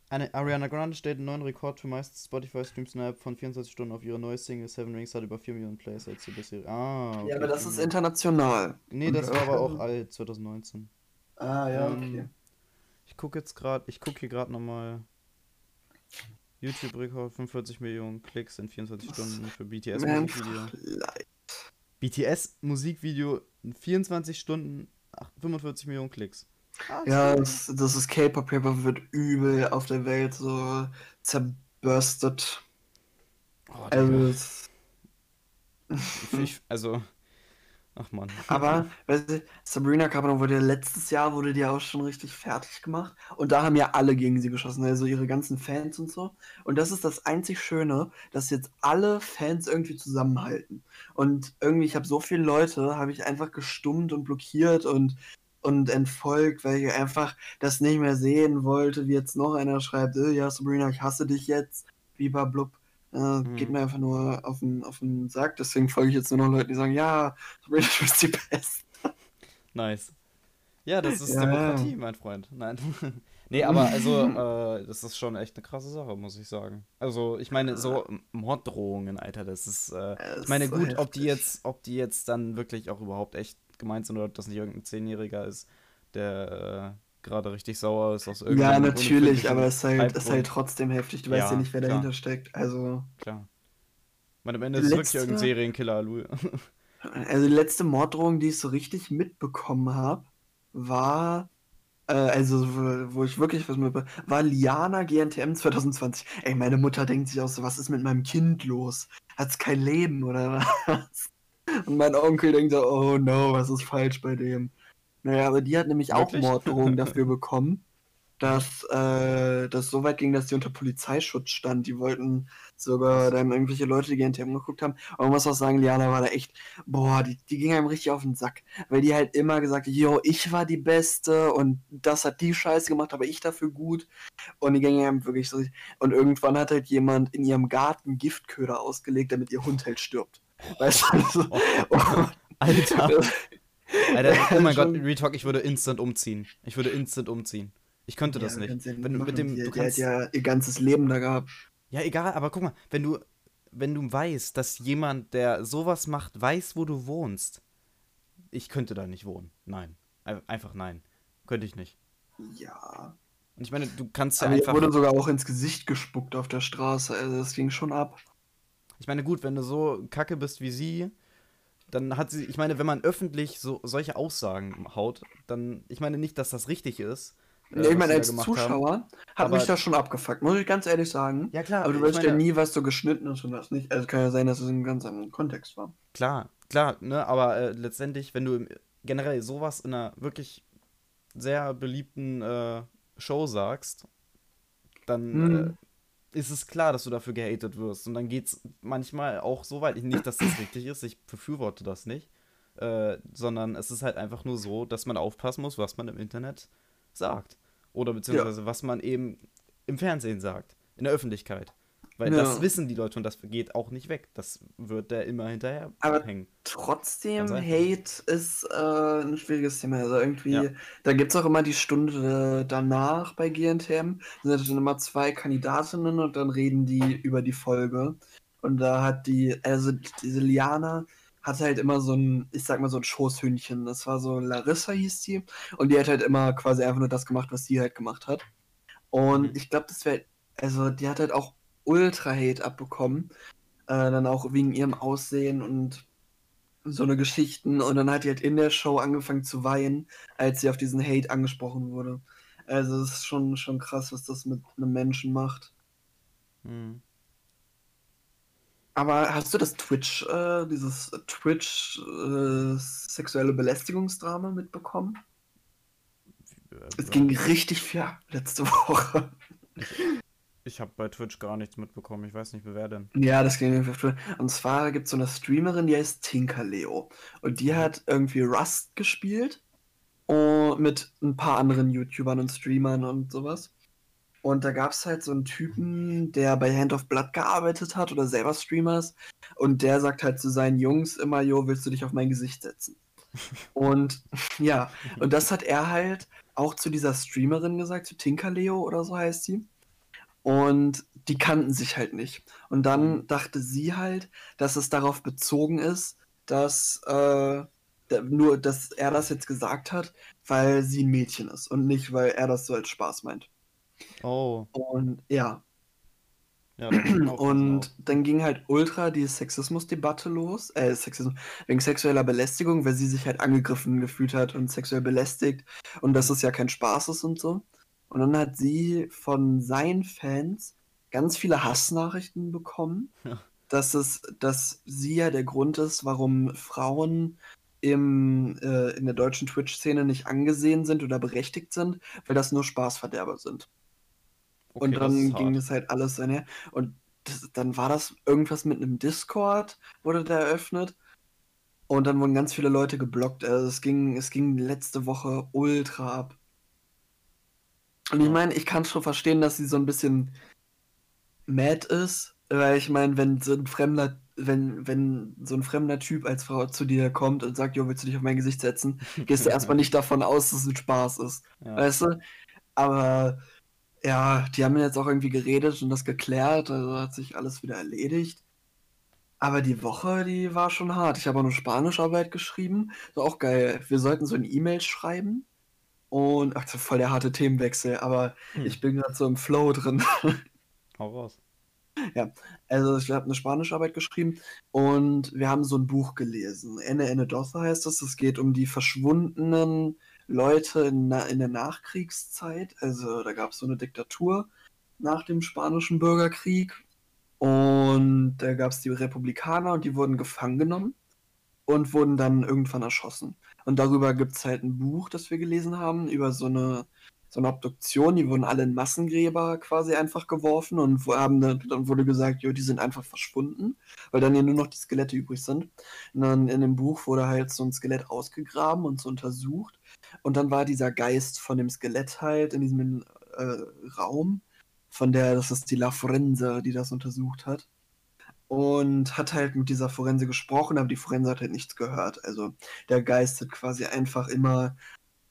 Eine Ariana Grande stellt einen neuen Rekord für meiste Spotify-Streams innerhalb von 24 Stunden auf ihre neue Single Seven Rings hat über 4 Millionen Plays als sie bisher. Ah, okay, Ja, aber das 4 ist Millionen. international. Nee, das war aber auch alt, 2019. Ah, ja, Ähm, okay. Ich gucke jetzt gerade, ich gucke hier gerade nochmal. YouTube-Rekord 45 Millionen Klicks in 24 Stunden für BTS Mir Musikvideo. einfach leid. BTS Musikvideo in 24 Stunden ach, 45 Millionen Klicks. Ah, Ja, das, das ist K-Pop-Paper wird übel auf der Welt so zerburstet. Oh, Also, ich, also, ach man. aber weißt du, Sabrina Carpenter wurde ja letztes Jahr wurde die auch schon richtig fertig gemacht und da haben ja alle gegen sie geschossen, also ihre ganzen Fans und so. Und das ist das einzig Schöne, dass jetzt alle Fans irgendwie zusammenhalten. Und irgendwie, ich habe so viele Leute, habe ich einfach gestummt und blockiert und und entfolgt, weil ich einfach das nicht mehr sehen wollte, wie jetzt noch einer schreibt, äh, ja Sabrina, ich hasse dich jetzt, blub. Äh, Geht mir einfach nur auf den, auf den Sack, deswegen folge ich jetzt nur noch Leuten, die sagen, ja, Sabrina, du bist die Beste. Nice. Ja, das ist Ja, Demokratie, mein Freund. Nein. nee, aber also, äh, das ist schon echt eine krasse Sache, muss ich sagen. Also, ich meine, so Morddrohungen, Alter, das ist, äh, Das ich meine, ist so gut, ob die heftig. jetzt, ob die jetzt dann wirklich auch überhaupt echt gemeint sind oder ob das nicht irgendein Zehnjähriger ist, der äh, gerade richtig sauer ist aus Ja, irgendeinem natürlich, unerfindlichen aber es ist halt, es ist halt trotzdem heftig. Du weißt ja Ja, nicht, wer klar. dahinter steckt. Also, Klar. Ich meine, am Ende ist es wirklich Letzte- irgendein Serienkiller, Alu. also die letzte Morddrohung, die ich so richtig mitbekommen habe, war, äh, also wo, wo ich wirklich was mit, war Liana GNTM 2020. Ey, meine Mutter denkt sich auch so, was ist mit meinem Kind los? Hat's kein Leben oder was? Und mein Onkel denkt so, oh no, was ist falsch bei dem? Naja, aber die hat nämlich Wirklich? auch Morddrohungen dafür bekommen, dass äh, das so weit ging, dass die unter Polizeischutz stand. Die wollten sogar dann irgendwelche Leute, die GNTM geguckt haben. Aber man muss auch sagen, Liana war da echt, boah, die, die ging einem richtig auf den Sack. Weil die halt immer gesagt hat, yo, ich war die Beste und das hat die Scheiße gemacht, aber ich dafür gut. Und die ging einem wirklich so. Und irgendwann hat halt jemand in ihrem Garten Giftköder ausgelegt, damit ihr Hund halt stirbt. Weißt du? Also, Oh, Alter. Alter, oh mein Gott, Retalk, ich würde instant umziehen. Ich würde instant umziehen. Ich könnte das Ja, nicht. ja Wenn du mit dem, die, du kannst, hat ja ihr ganzes Leben da gehabt. ja egal, aber guck mal, wenn du, wenn du weißt, dass jemand, der sowas macht, weiß, wo du wohnst, ich könnte da nicht wohnen. Nein, Ein- einfach nein, könnte ich nicht. Ja. Und ich meine, du kannst ja Aber einfach, wurde sogar auch ins Gesicht gespuckt auf der Straße. Also das ging schon ab. Ich meine, gut, wenn du so kacke bist wie sie, dann hat sie, ich meine, wenn man öffentlich so solche Aussagen haut, dann, ich meine nicht, dass das richtig ist. äh, Ja, ich meine, als haben. Zuschauer hat mich das schon abgefuckt, muss ich ganz ehrlich sagen. Ja klar, Aber du weißt ja nie, was so geschnitten ist und was nicht. Also kann ja sein, dass es in einem ganz anderen Kontext war. Klar, klar, ne, aber äh, letztendlich, wenn du generell sowas in einer wirklich sehr beliebten äh, Show sagst, dann Hm. Ist es klar, dass du dafür gehatet wirst. Und dann geht's manchmal auch so weit, nicht, dass das richtig ist, ich befürworte das nicht, äh, sondern es ist halt einfach nur so, dass man aufpassen muss, was man im Internet sagt. Oder beziehungsweise was man eben im Fernsehen sagt, in der Öffentlichkeit. Weil Ja. das wissen die Leute und das geht auch nicht weg. Das wird der immer hinterher Aber hängen. Trotzdem. Hate ist äh, ein schwieriges Thema. Also irgendwie, Ja. da gibt es auch immer die Stunde danach bei GNTM. Da sind dann immer zwei Kandidatinnen und dann reden die über die Folge. Und da hat die, also diese Liana hat halt immer so ein, ich sag mal so ein Schoßhündchen. Das war so Larissa hieß die. Und die hat halt immer quasi einfach nur das gemacht, was sie halt gemacht hat. Und Mhm. ich glaube, das wäre, also die hat halt auch Ultra-Hate abbekommen. Äh, dann auch wegen ihrem Aussehen und so eine Geschichten. Und dann hat die halt in der Show angefangen zu weinen, als sie auf diesen Hate angesprochen wurde. Also es ist schon, schon krass, was das mit einem Menschen macht. Hm. Aber hast du das Twitch, äh, dieses Twitch äh, sexuelle Belästigungsdrama mitbekommen? Es ging richtig viel ab letzte Woche. Ich habe bei Twitch gar nichts mitbekommen. Ich weiß nicht, wer denn. Ja, das ging irgendwie viel. Und zwar gibt es so eine Streamerin, die heißt Tinkerleo. Und die hat irgendwie Rust gespielt. Und mit ein paar anderen YouTubern und Streamern und sowas. Und da gab es halt so einen Typen, der bei Hand of Blood gearbeitet hat oder selber Streamers. Und der sagt halt zu seinen Jungs immer, Jo, willst du dich auf mein Gesicht setzen? Und ja, und das hat er halt auch zu dieser Streamerin gesagt, zu Tinkerleo oder so heißt sie. Und die kannten sich halt nicht. Und dann dachte sie halt, dass es darauf bezogen ist, dass äh, nur, dass er das jetzt gesagt hat, weil sie ein Mädchen ist und nicht, weil er das so als Spaß meint. Oh, Und ja, ja. und dann ging halt ultra die Sexismusdebatte los, äh, Sexismus, wegen sexueller Belästigung, weil sie sich halt angegriffen gefühlt hat und sexuell belästigt und dass es ja kein Spaß ist und so. Und dann hat sie von seinen Fans ganz viele Hassnachrichten bekommen, Ja. dass es, dass sie ja der Grund ist, warum Frauen im, äh, in der deutschen Twitch-Szene nicht angesehen sind oder berechtigt sind, weil das nur Spaßverderber sind. Okay, Und dann ging es halt alles einher. Und das, dann war das irgendwas mit einem Discord, wurde da eröffnet. Und dann wurden ganz viele Leute geblockt. Also es ging, es ging letzte Woche ultra ab. Und ich meine, ich kann schon verstehen, dass sie so ein bisschen mad ist, weil ich meine, wenn so ein fremder, wenn, wenn so ein fremder Typ als Frau zu dir kommt und sagt, jo, willst du dich auf mein Gesicht setzen, gehst du erstmal nicht davon aus, dass es ein Spaß ist. Ja. Weißt du? Aber ja, die haben jetzt auch irgendwie geredet und das geklärt, also hat sich alles wieder erledigt. Aber die Woche, die war schon hart. Ich habe auch eine Spanischarbeit geschrieben. So auch geil. Wir sollten so eine E-Mail schreiben. Und, ach, das ist voll der harte Themenwechsel, aber Hm. ich bin gerade so im Flow drin. Hau raus. Also ich habe eine Spanischarbeit geschrieben und wir haben so ein Buch gelesen. Enne Enne Doce heißt es. Es geht um die verschwundenen Leute in, in der Nachkriegszeit. Also da gab es so eine Diktatur nach dem spanischen Bürgerkrieg. Und da gab es die Republikaner und die wurden gefangen genommen und wurden dann irgendwann erschossen. Und darüber gibt es halt ein Buch, das wir gelesen haben, über so eine, so eine Obduktion. Die wurden alle in Massengräber quasi einfach geworfen und wo haben dann, dann wurde gesagt, jo, die sind einfach verschwunden, weil dann ja nur noch die Skelette übrig sind. Und dann in dem Buch wurde halt so ein Skelett ausgegraben und so untersucht. Und dann war dieser Geist von dem Skelett halt in diesem äh, Raum, von der, das ist die La Forense, die das untersucht hat und hat halt mit dieser Forense gesprochen, aber die Forense hat halt nichts gehört. Also der Geist hat quasi einfach immer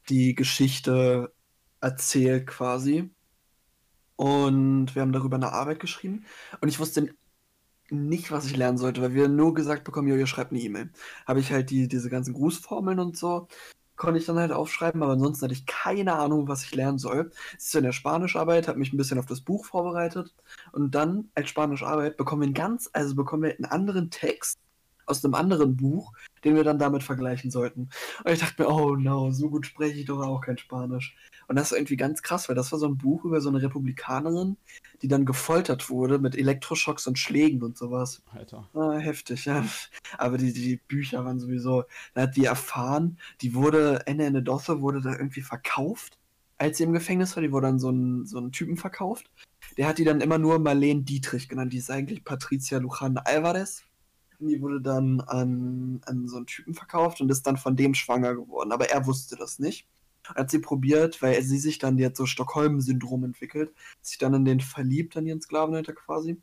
die Geschichte erzählt quasi. Und wir haben darüber eine Arbeit geschrieben. Und ich wusste nicht, was ich lernen sollte, weil wir nur gesagt bekommen, jo, ihr schreibt eine E-Mail. Habe ich halt die, diese ganzen Grußformeln und so konnte ich dann halt aufschreiben, aber ansonsten hatte ich keine Ahnung, was ich lernen soll. Es ist in der Spanischarbeit, habe mich ein bisschen auf das Buch vorbereitet und dann als Spanischarbeit bekommen wir einen ganz, also bekommen wir einen anderen Text aus einem anderen Buch, den wir dann damit vergleichen sollten. Und ich dachte mir, oh no, so gut spreche ich doch auch kein Spanisch. Und das ist irgendwie ganz krass, weil das war so ein Buch über so eine Republikanerin, die dann gefoltert wurde mit Elektroschocks und Schlägen und sowas. Alter. Ah, heftig, ja. Aber die, die Bücher waren sowieso, da hat die erfahren, die wurde, Ende Ende Dosse wurde da irgendwie verkauft, als sie im Gefängnis war. Die wurde dann so ein, so einen Typen verkauft. Der hat die dann immer nur Marlene Dietrich genannt. Die ist eigentlich Patricia Lujan Alvarez. Und die wurde dann an, an so einen Typen verkauft und ist dann von dem schwanger geworden. Aber er wusste das nicht. Hat sie probiert, weil sie sich dann, die hat so Stockholm-Syndrom entwickelt, sich dann in den verliebt, an ihren Sklavenhalter quasi.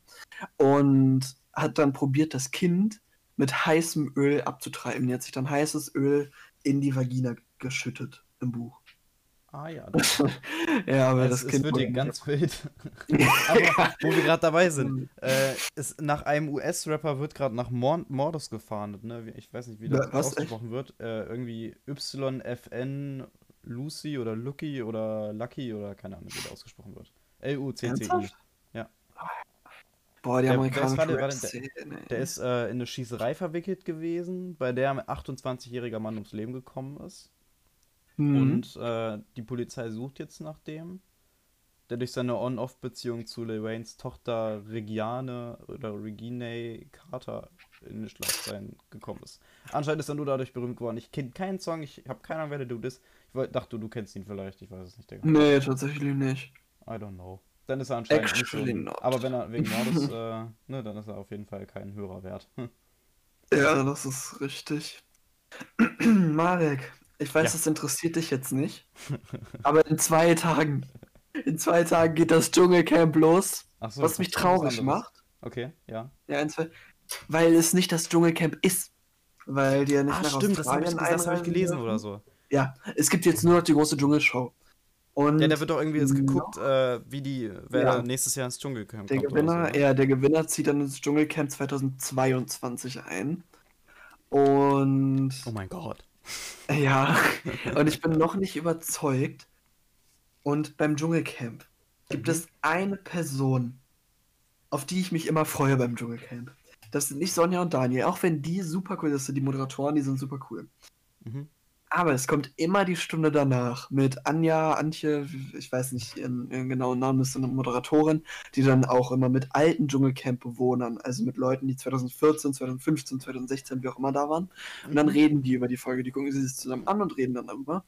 Und hat dann probiert, das Kind mit heißem Öl abzutreiben. Die hat sich dann heißes Öl in die Vagina geschüttet im Buch. Ah ja. ja, aber das, das, das Kind wird dir wurde- ganz wild. aber wo wir gerade dabei sind, äh, ist, nach einem US-Rapper wird gerade nach Mor Mordes gefahndet, ne? Ich weiß nicht, wie das Ja, ausgesprochen wird. Äh, irgendwie YFN Lucy oder Lucky oder Lucky oder keine Ahnung, wie das ausgesprochen wird. L-U-C-C-I. Ja. Boah, die Der- der ist amerikanische ey. Der ist äh, in eine Schießerei verwickelt gewesen, bei der ein 28-jähriger Mann ums Leben gekommen ist. Mhm. Und äh, die Polizei sucht jetzt nach dem, der durch seine On-Off-Beziehung zu Lil Waynes Tochter Regiane oder Regine Carter in den Schlagzeilen gekommen ist. Anscheinend ist er nur dadurch berühmt geworden. Ich kenne keinen Song, ich habe keine Ahnung, wer der Dude ist. Dachte, du, du kennst ihn vielleicht, ich weiß es nicht, Digga. Nee, tatsächlich nicht. I don't know. Dann ist er anscheinend nicht so. Actually. Aber wenn er wegen Mordes, äh, ne, dann ist er auf jeden Fall kein Hörer wert. Ja, das ist richtig. Marek, ich weiß, Ja. das interessiert dich jetzt nicht. aber in zwei Tagen, in zwei Tagen geht das Dschungelcamp los, so, was mich traurig macht. Okay, ja. Ja, in zwei, weil es nicht das Dschungelcamp ist. Weil die ja nicht Ah, nach stimmt, das habe ich, Australien das hab ich gelesen dürfen. oder so. Ja, es gibt jetzt nur noch die große Dschungelshow. Und Ja, da wird doch irgendwie jetzt geguckt, äh, wie die, wer Ja. nächstes Jahr ins Dschungelcamp Der kommt Gewinner, so, ne? ja, der Gewinner zieht dann ins Dschungelcamp 2022 ein. Und Oh mein Gott. ja, und ich bin noch nicht überzeugt. Und beim Dschungelcamp gibt Mhm. es eine Person, auf die ich mich immer freue beim Dschungelcamp. Das sind nicht Sonja und Daniel, auch wenn die super cool sind, die Moderatoren, die sind super cool. Mhm. Aber es kommt immer die Stunde danach mit Anja, Antje, ich weiß nicht ihren, ihren genauen Namen, ist eine Moderatorin, die dann auch immer mit alten Dschungelcamp-Bewohnern, also mit Leuten, die 2014, 2015, 2016, wie auch immer da waren, und dann Mhm. reden die über die Folge, die gucken sie sich zusammen an und reden dann darüber.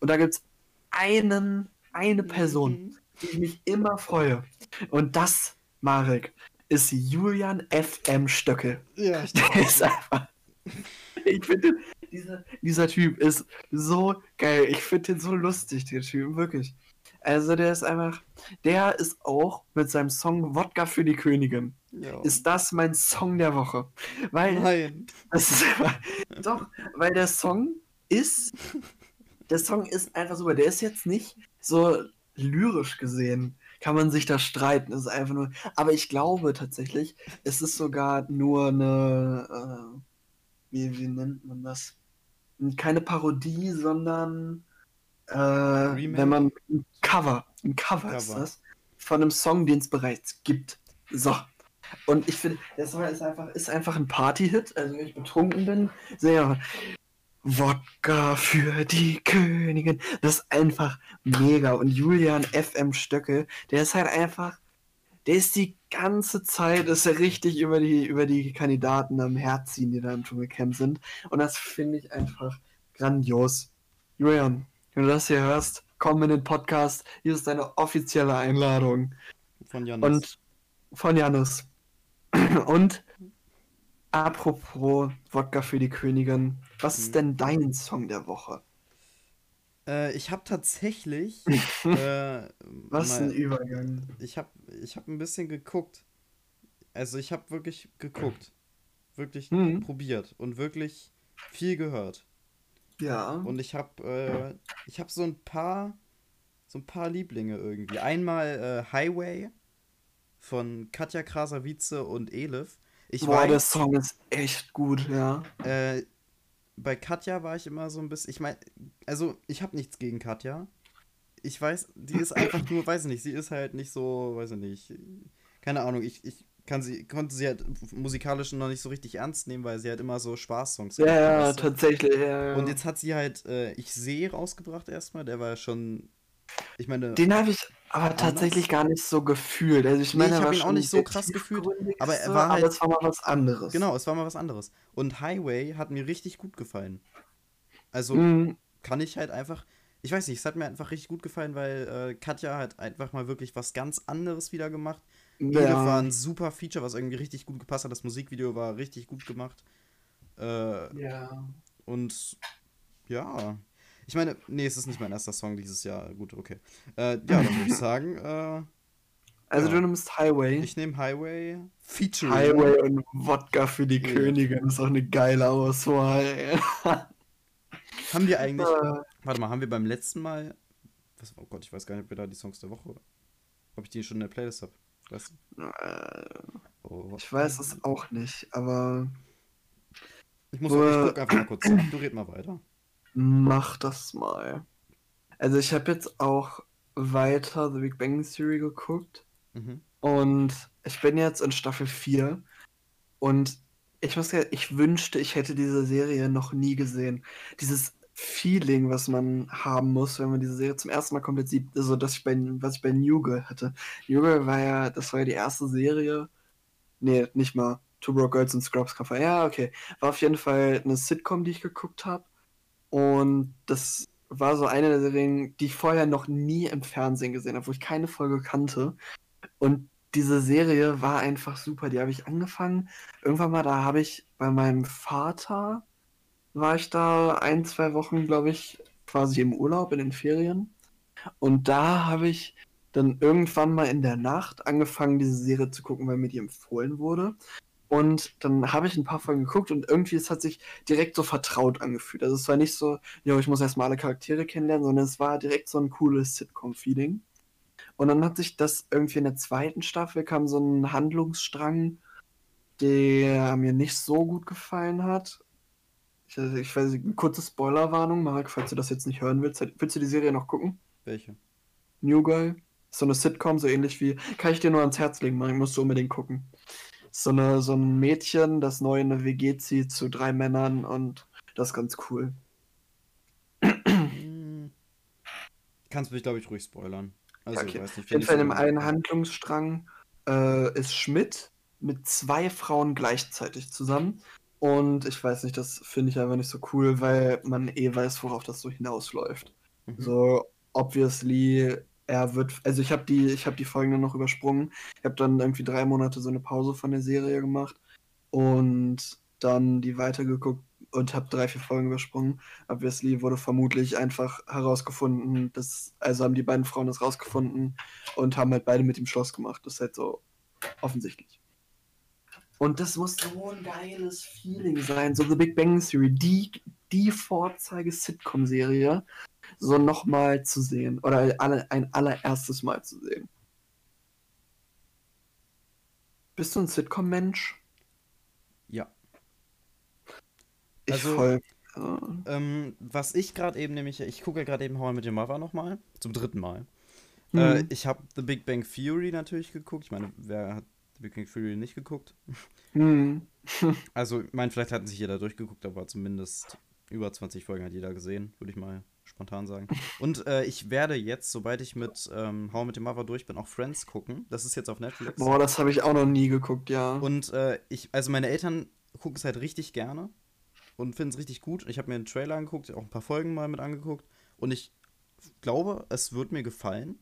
Und da gibt es einen, eine Person, Mhm. die ich mich immer freue. Und das, Marek, ist Julian F.M. Stöckel. Ja. Der ist einfach. Ich finde, dieser, dieser Typ ist so geil. Ich finde den so lustig, der Typ, wirklich. Also, der ist einfach. Der ist auch mit seinem Song Wodka für die Königin. ja. Ist das mein Song der Woche? Weil. Nein. Das ist doch, weil der Song ist. Der Song ist einfach super. Der ist jetzt nicht so lyrisch gesehen. Kann man sich da streiten. Ist einfach nur. Aber ich glaube tatsächlich, es ist sogar nur eine. Äh, wie, wie nennt man das? Keine Parodie, sondern. Äh, wenn man. Ein Cover. Ein Cover, ist Cover. das. Von einem Song, den es bereits gibt. So. Und ich finde, der Song ist einfach, ist einfach ein Party-Hit. Also, wenn ich betrunken bin, sehr. Wodka für die Königin. Das ist einfach mega. Und Julian FM Stöcke, der ist halt einfach. Der ist die ganze Zeit, ist er richtig über die, über die Kandidaten am Herz ziehen, die da im Dschungelcamp sind. Und das finde ich einfach Grandios. Julian, wenn du das hier hörst, komm in den Podcast. Hier ist deine offizielle Einladung. Von Janis. Und von Janus. Und apropos Wodka für die Königin, was ist Mhm. denn dein Song der Woche? Äh, ich habe tatsächlich. äh, Was mal- ein Übergang. ich habe ich hab ein bisschen geguckt. Also ich habe wirklich geguckt. Wirklich Mhm. probiert und wirklich viel gehört. Ja. Und ich habe äh, ich habe so ein paar so ein paar Lieblinge irgendwie. Einmal äh, Highway von Katja Krasavice und Elif. Ich Boah, der weiß, Song ist echt gut, ja. äh, bei Katja war ich immer so ein bisschen, ich meine, also ich habe nichts gegen Katja. Ich weiß, die ist einfach nur, weiß ich nicht, sie ist halt nicht so, weiß ich nicht, keine Ahnung, ich, ich kann sie, konnte sie halt musikalisch noch nicht so richtig ernst nehmen, weil sie halt immer so Spaßsongs Ja, ja, weißt du? tatsächlich. Ja, ja. Und jetzt hat sie halt äh, Ich sehe rausgebracht erstmal, der war ja schon, ich meine, Den habe ich aber Anders? tatsächlich gar nicht so gefühlt. Also ich Nee, meine, ich er hab war ihn auch nicht so krass gefühlt, aber er war halt- es war mal was anderes. genau, es war mal was anderes. Und Highway hat mir richtig gut gefallen. Also Mhm. kann ich halt einfach, ich weiß nicht, es hat mir einfach richtig gut gefallen, weil äh, Katja hat einfach mal wirklich was ganz anderes wieder gemacht. Edith war Ja. ein super Feature, was irgendwie richtig gut gepasst hat. Das Musikvideo war richtig gut gemacht. Äh, ja. und ja. Ich meine, nee, es ist nicht mein erster Song dieses Jahr. Gut, okay. Äh, ja, dann würde ich sagen, äh, Also Ja. du nimmst Highway. ich nehme Highway Featuring. Highway und Wodka für die Ja. Königin ist auch eine geile Auswahl. Haben wir eigentlich, Äh, warte mal, haben wir beim letzten Mal, was, oh Gott, ich weiß gar nicht, ob wir da die Songs der Woche, ob ich die schon in der Playlist habe. Weißt du? äh, Oh, ich weiß es auch nicht, aber Ich muss, ich Äh, guck einfach mal kurz. Du red mal weiter. Mach das mal. Also ich habe jetzt auch weiter The Big Bang Theory geguckt Mhm. und ich bin jetzt in Staffel 4 und ich muss ja, ich wünschte, ich hätte diese Serie noch nie gesehen. Dieses Feeling, was man haben muss, wenn man diese Serie zum ersten Mal komplett sieht, also das ich bei, was ich bei New Girl hatte. New Girl war ja, das war ja die erste Serie, nee, nicht mal, Two Broke Girls und Scrubs Cover, ja, okay, war auf jeden Fall eine Sitcom, die ich geguckt habe und das war so eine der Serien, die ich vorher noch nie im Fernsehen gesehen habe, wo ich keine Folge kannte und diese Serie war einfach super, die habe ich angefangen, irgendwann mal, da habe ich bei meinem Vater war ich da ein, zwei Wochen, glaube ich, quasi im Urlaub in den Ferien. Und da habe ich dann irgendwann mal in der Nacht angefangen, diese Serie zu gucken, weil mir die empfohlen wurde. Und dann habe ich ein paar Folgen geguckt und irgendwie es hat sich direkt so vertraut angefühlt. Also es war nicht so, ja, ich muss erstmal alle Charaktere kennenlernen, sondern es war direkt so ein cooles Sitcom-Feeling. Und dann hat sich das irgendwie in der zweiten Staffel kam so ein Handlungsstrang, der mir nicht so gut gefallen hat. Ich, also ich weiß nicht, kurze Spoilerwarnung, Marek, falls du das jetzt nicht hören willst. Willst du die Serie noch gucken? Welche? New Girl? So eine Sitcom, so ähnlich wie. Kann ich dir nur ans Herz legen, Marek, musst du unbedingt gucken. So, eine, so ein Mädchen, das neu in eine WG zieht zu drei Männern und das ist ganz cool. Kannst mich, glaube ich, ruhig spoilern. Also, Okay. ich weiß nicht. Auf jeden Fall im einen Handlungsstrang äh, ist Schmidt mit zwei Frauen gleichzeitig zusammen. Und ich weiß nicht, das finde ich einfach nicht so cool, weil man eh weiß, worauf das so hinausläuft. Mhm. So, obviously, er wird. Also ich habe die, ich habe die Folgen dann noch übersprungen. Ich habe dann irgendwie drei Monate so eine Pause von der Serie gemacht und dann die weitergeguckt und habe drei, vier Folgen übersprungen. Obviously wurde vermutlich einfach herausgefunden, dass, also haben die beiden Frauen das rausgefunden und haben halt beide mit ihm Schluss gemacht. Das ist halt so offensichtlich. Und das muss so ein geiles Feeling sein. So The Big Bang Theory, die, die Vorzeige-Sitcom-Serie, so nochmal zu sehen. Oder alle, ein allererstes Mal zu sehen. Bist du ein Sitcom-Mensch? Ja. Ich Also- voll. Ähm, was ich gerade eben nämlich, ich gucke ja gerade eben How I Met Your Mother nochmal, zum dritten Mal. Mhm. Äh, ich habe The Big Bang Theory natürlich geguckt. Ich meine, wer hat The Big Bang Theory nicht geguckt? Hm. Also, ich meine, vielleicht hat sich jeder durchgeguckt, aber zumindest über 20 Folgen hat jeder gesehen, würde ich mal spontan sagen. Und äh, ich werde jetzt, sobald ich mit ähm, How Met Your Mother durch bin, auch Friends gucken. Das ist jetzt auf Netflix. Boah, das habe ich auch noch nie geguckt, ja. Und äh, ich, also meine Eltern gucken es halt richtig gerne. und finde es richtig gut. Ich habe mir einen Trailer angeguckt, auch ein paar Folgen mal mit angeguckt und ich glaube, es wird mir gefallen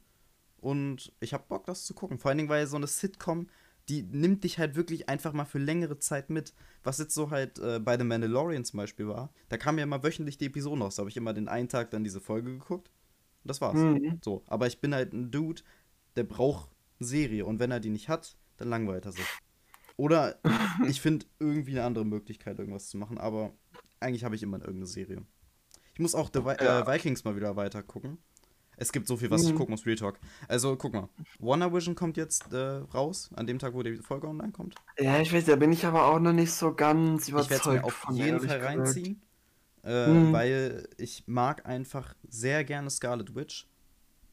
und ich habe Bock, das zu gucken. Vor allen Dingen, weil so eine Sitcom, die nimmt dich halt wirklich einfach mal für längere Zeit mit. Was jetzt so halt äh, bei The Mandalorian zum Beispiel war, da kamen ja immer wöchentlich die Episoden raus. Da habe ich immer den einen Tag dann diese Folge geguckt. Und das war's. Mhm. So, aber ich bin halt ein Dude, der braucht eine Serie und wenn er die nicht hat, dann langweilt er sich. Oder ich finde irgendwie eine andere Möglichkeit, irgendwas zu machen, aber eigentlich habe ich immer irgendeine Serie. Ich muss auch The Vi Ja. äh, Vikings mal wieder weiter gucken. Es gibt so viel, was ich Mhm. gucken muss, Real Talk. Also, guck mal. Wonder Vision kommt jetzt äh, raus, an dem Tag, wo die Folge online kommt. Ja, ich weiß, da bin ich aber auch noch nicht so ganz Ich werde es überzeugt mir auf jeden Fall reinziehen. Äh, Mhm. Weil ich mag einfach sehr gerne Scarlet Witch.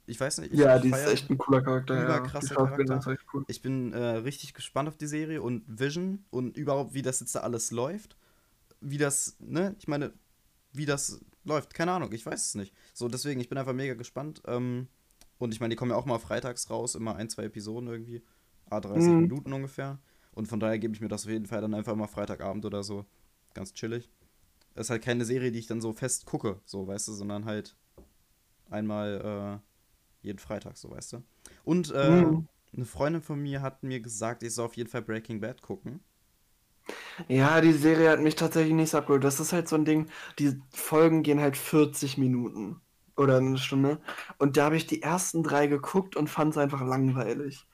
Ich weiß nicht, ich, Ja, ich die ist echt ein cooler Charakter. Ja. Schauspielerin Charakter. cool. Ich bin äh, richtig gespannt auf die Serie und Vision und überhaupt, wie das jetzt da alles läuft. Wie das, ne? Ich meine, wie das läuft. Keine Ahnung, ich weiß es nicht. So, deswegen, ich bin einfach mega gespannt. Ähm, und ich meine, die kommen ja auch mal freitags raus, immer ein, zwei Episoden irgendwie. A 30 Mhm. Minuten ungefähr. Und von daher gebe ich mir das auf jeden Fall dann einfach mal Freitagabend oder so. Ganz chillig. Es ist halt keine Serie, die ich dann so fest gucke, so, weißt du, sondern halt einmal äh, jeden Freitag, so, weißt du. Und äh, Mhm. eine Freundin von mir hat mir gesagt, ich soll auf jeden Fall Breaking Bad gucken. Ja, die Serie hat mich tatsächlich nicht so abgeholt. Das ist halt so ein Ding, die Folgen gehen halt 40 Minuten oder eine Stunde. Und da habe ich die ersten drei geguckt und fand es einfach langweilig.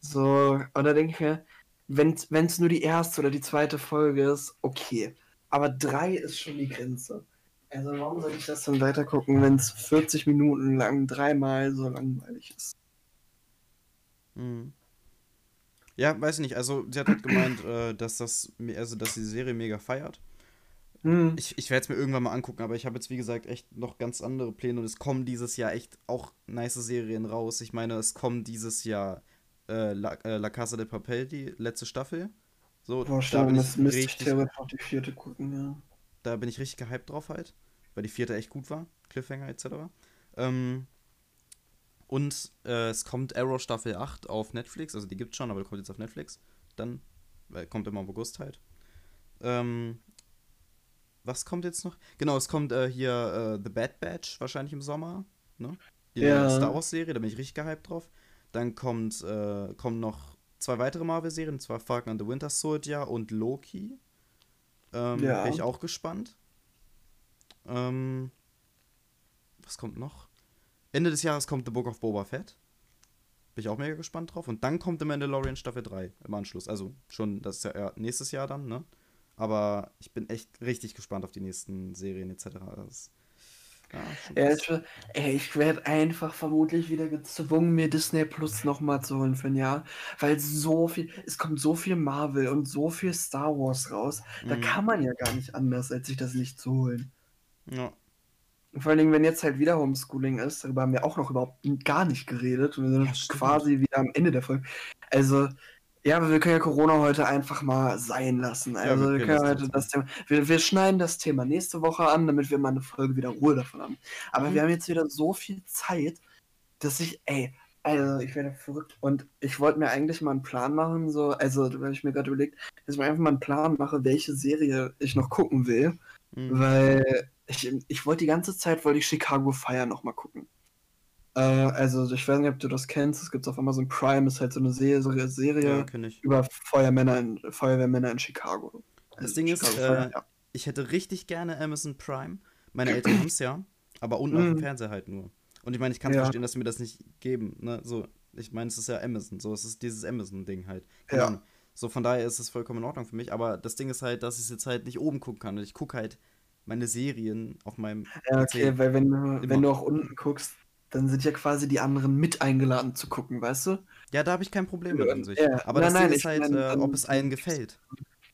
So, und da denke ich mir, wenn es nur die erste oder die zweite Folge ist, okay. Aber drei ist schon die Grenze. Also warum soll ich das dann weiter gucken, wenn es 40 Minuten lang dreimal so langweilig ist? Mhm. Ja, weiß ich nicht. Also, sie hat halt gemeint, äh, dass das, also, dass sie die Serie mega feiert. Hm. Ich, ich werde es mir irgendwann mal angucken, aber ich habe jetzt, wie gesagt, echt noch ganz andere Pläne und es kommen dieses Jahr echt auch nice Serien raus. Ich meine, es kommen dieses Jahr äh, La, äh, La Casa de Papel, die letzte Staffel. So, Boah, da bin ich das müsste ich richtig, theoretisch auch die vierte gucken, ja. da bin ich richtig gehypt drauf halt, weil die vierte echt gut war, Cliffhanger etc. Ähm, und äh, es kommt Arrow Staffel 8 auf Netflix, also die gibt's schon, aber die kommt jetzt auf Netflix. Dann, weil kommt immer im August halt. Ähm, was kommt jetzt noch? Genau, es kommt äh, hier äh, The Bad Batch wahrscheinlich im Sommer, ne? Die Ja. Star Wars Serie, da bin ich richtig gehypt drauf. Dann kommt, äh, kommen noch zwei weitere Marvel-Serien, und zwar Falcon and the Winter Soldier und Loki. Ähm, Ja. Bin ich auch gespannt. Ähm, was kommt noch? Ende des Jahres kommt The Book of Boba Fett. Bin ich auch mega gespannt drauf. Und dann kommt The Mandalorian Staffel 3 im Anschluss. Also schon, das ist ja nächstes Jahr dann, ne? Aber ich bin echt richtig gespannt auf die nächsten Serien etc. Das, ja, Ja, ich, ey, ich werde einfach vermutlich wieder gezwungen, mir Disney Plus nochmal zu holen für ein Jahr, weil so viel, es kommt so viel Marvel und so viel Star Wars raus, da Mhm. kann man ja gar nicht anders, als sich das nicht zu holen. ja. Und vor allen Dingen, wenn jetzt halt wieder Homeschooling ist, darüber haben wir auch noch überhaupt gar nicht geredet. Wir sind Ja, quasi wieder am Ende der Folge. Also, ja, aber wir können ja Corona heute einfach mal sein lassen. Also, wir wir können das heute das Thema. Wir, wir schneiden das Thema nächste Woche an, damit wir mal eine Folge wieder Ruhe davon haben. Aber Mhm. wir haben jetzt wieder so viel Zeit, dass ich, ey, also ich werde verrückt. Und ich wollte mir eigentlich mal einen Plan machen, so, also, da habe ich mir gerade überlegt, dass ich mir einfach mal einen Plan mache, welche Serie ich noch gucken will. Mhm. Weil ich, ich wollte die ganze Zeit, wollte ich Chicago Fire noch mal gucken. Äh, also ich weiß nicht, ob du das kennst, es gibt auf Amazon Prime, ist halt so eine Serie, Ja, Serie ich. über Feuermänner in, Feuerwehrmänner in Chicago. Das Also Ding ist, Chicago äh, ja. Ich hätte richtig gerne Amazon Prime. Meine Eltern haben es ja, aber unten auf dem Mhm. Fernseher halt nur. Und ich meine, ich kann Ja. verstehen, dass sie mir das nicht geben. Ne? So, ich meine, es ist ja Amazon. So, es ist dieses Amazon-Ding halt. Keine Ja. Ahnung. So, von daher ist es vollkommen in Ordnung für mich. Aber das Ding ist halt, dass ich es jetzt halt nicht oben gucken kann. Und ich gucke halt meine Serien auf meinem Ja, PC. okay, weil wenn Immer. wenn du auch unten guckst, dann sind ja quasi die anderen mit eingeladen zu gucken, weißt du? Ja, da habe ich kein Problem mit an sich. Ja, Aber nein, das nein, Ding ist halt, mein, äh, ob es allen gefällt.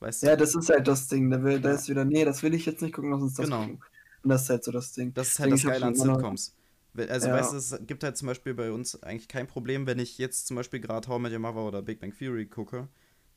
Weißt du? Ja, das ist halt das Ding. Da, will, da ist wieder, nee, das will ich jetzt nicht gucken, lass uns das Genau. gucken. Und das ist halt so das Ding. Das ist halt Deswegen, das Geile an Sitcoms. Also, Ja. weißt du, es gibt halt zum Beispiel bei uns eigentlich kein Problem, wenn ich jetzt zum Beispiel gerade How I Met Your Mother oder Big Bang Theory gucke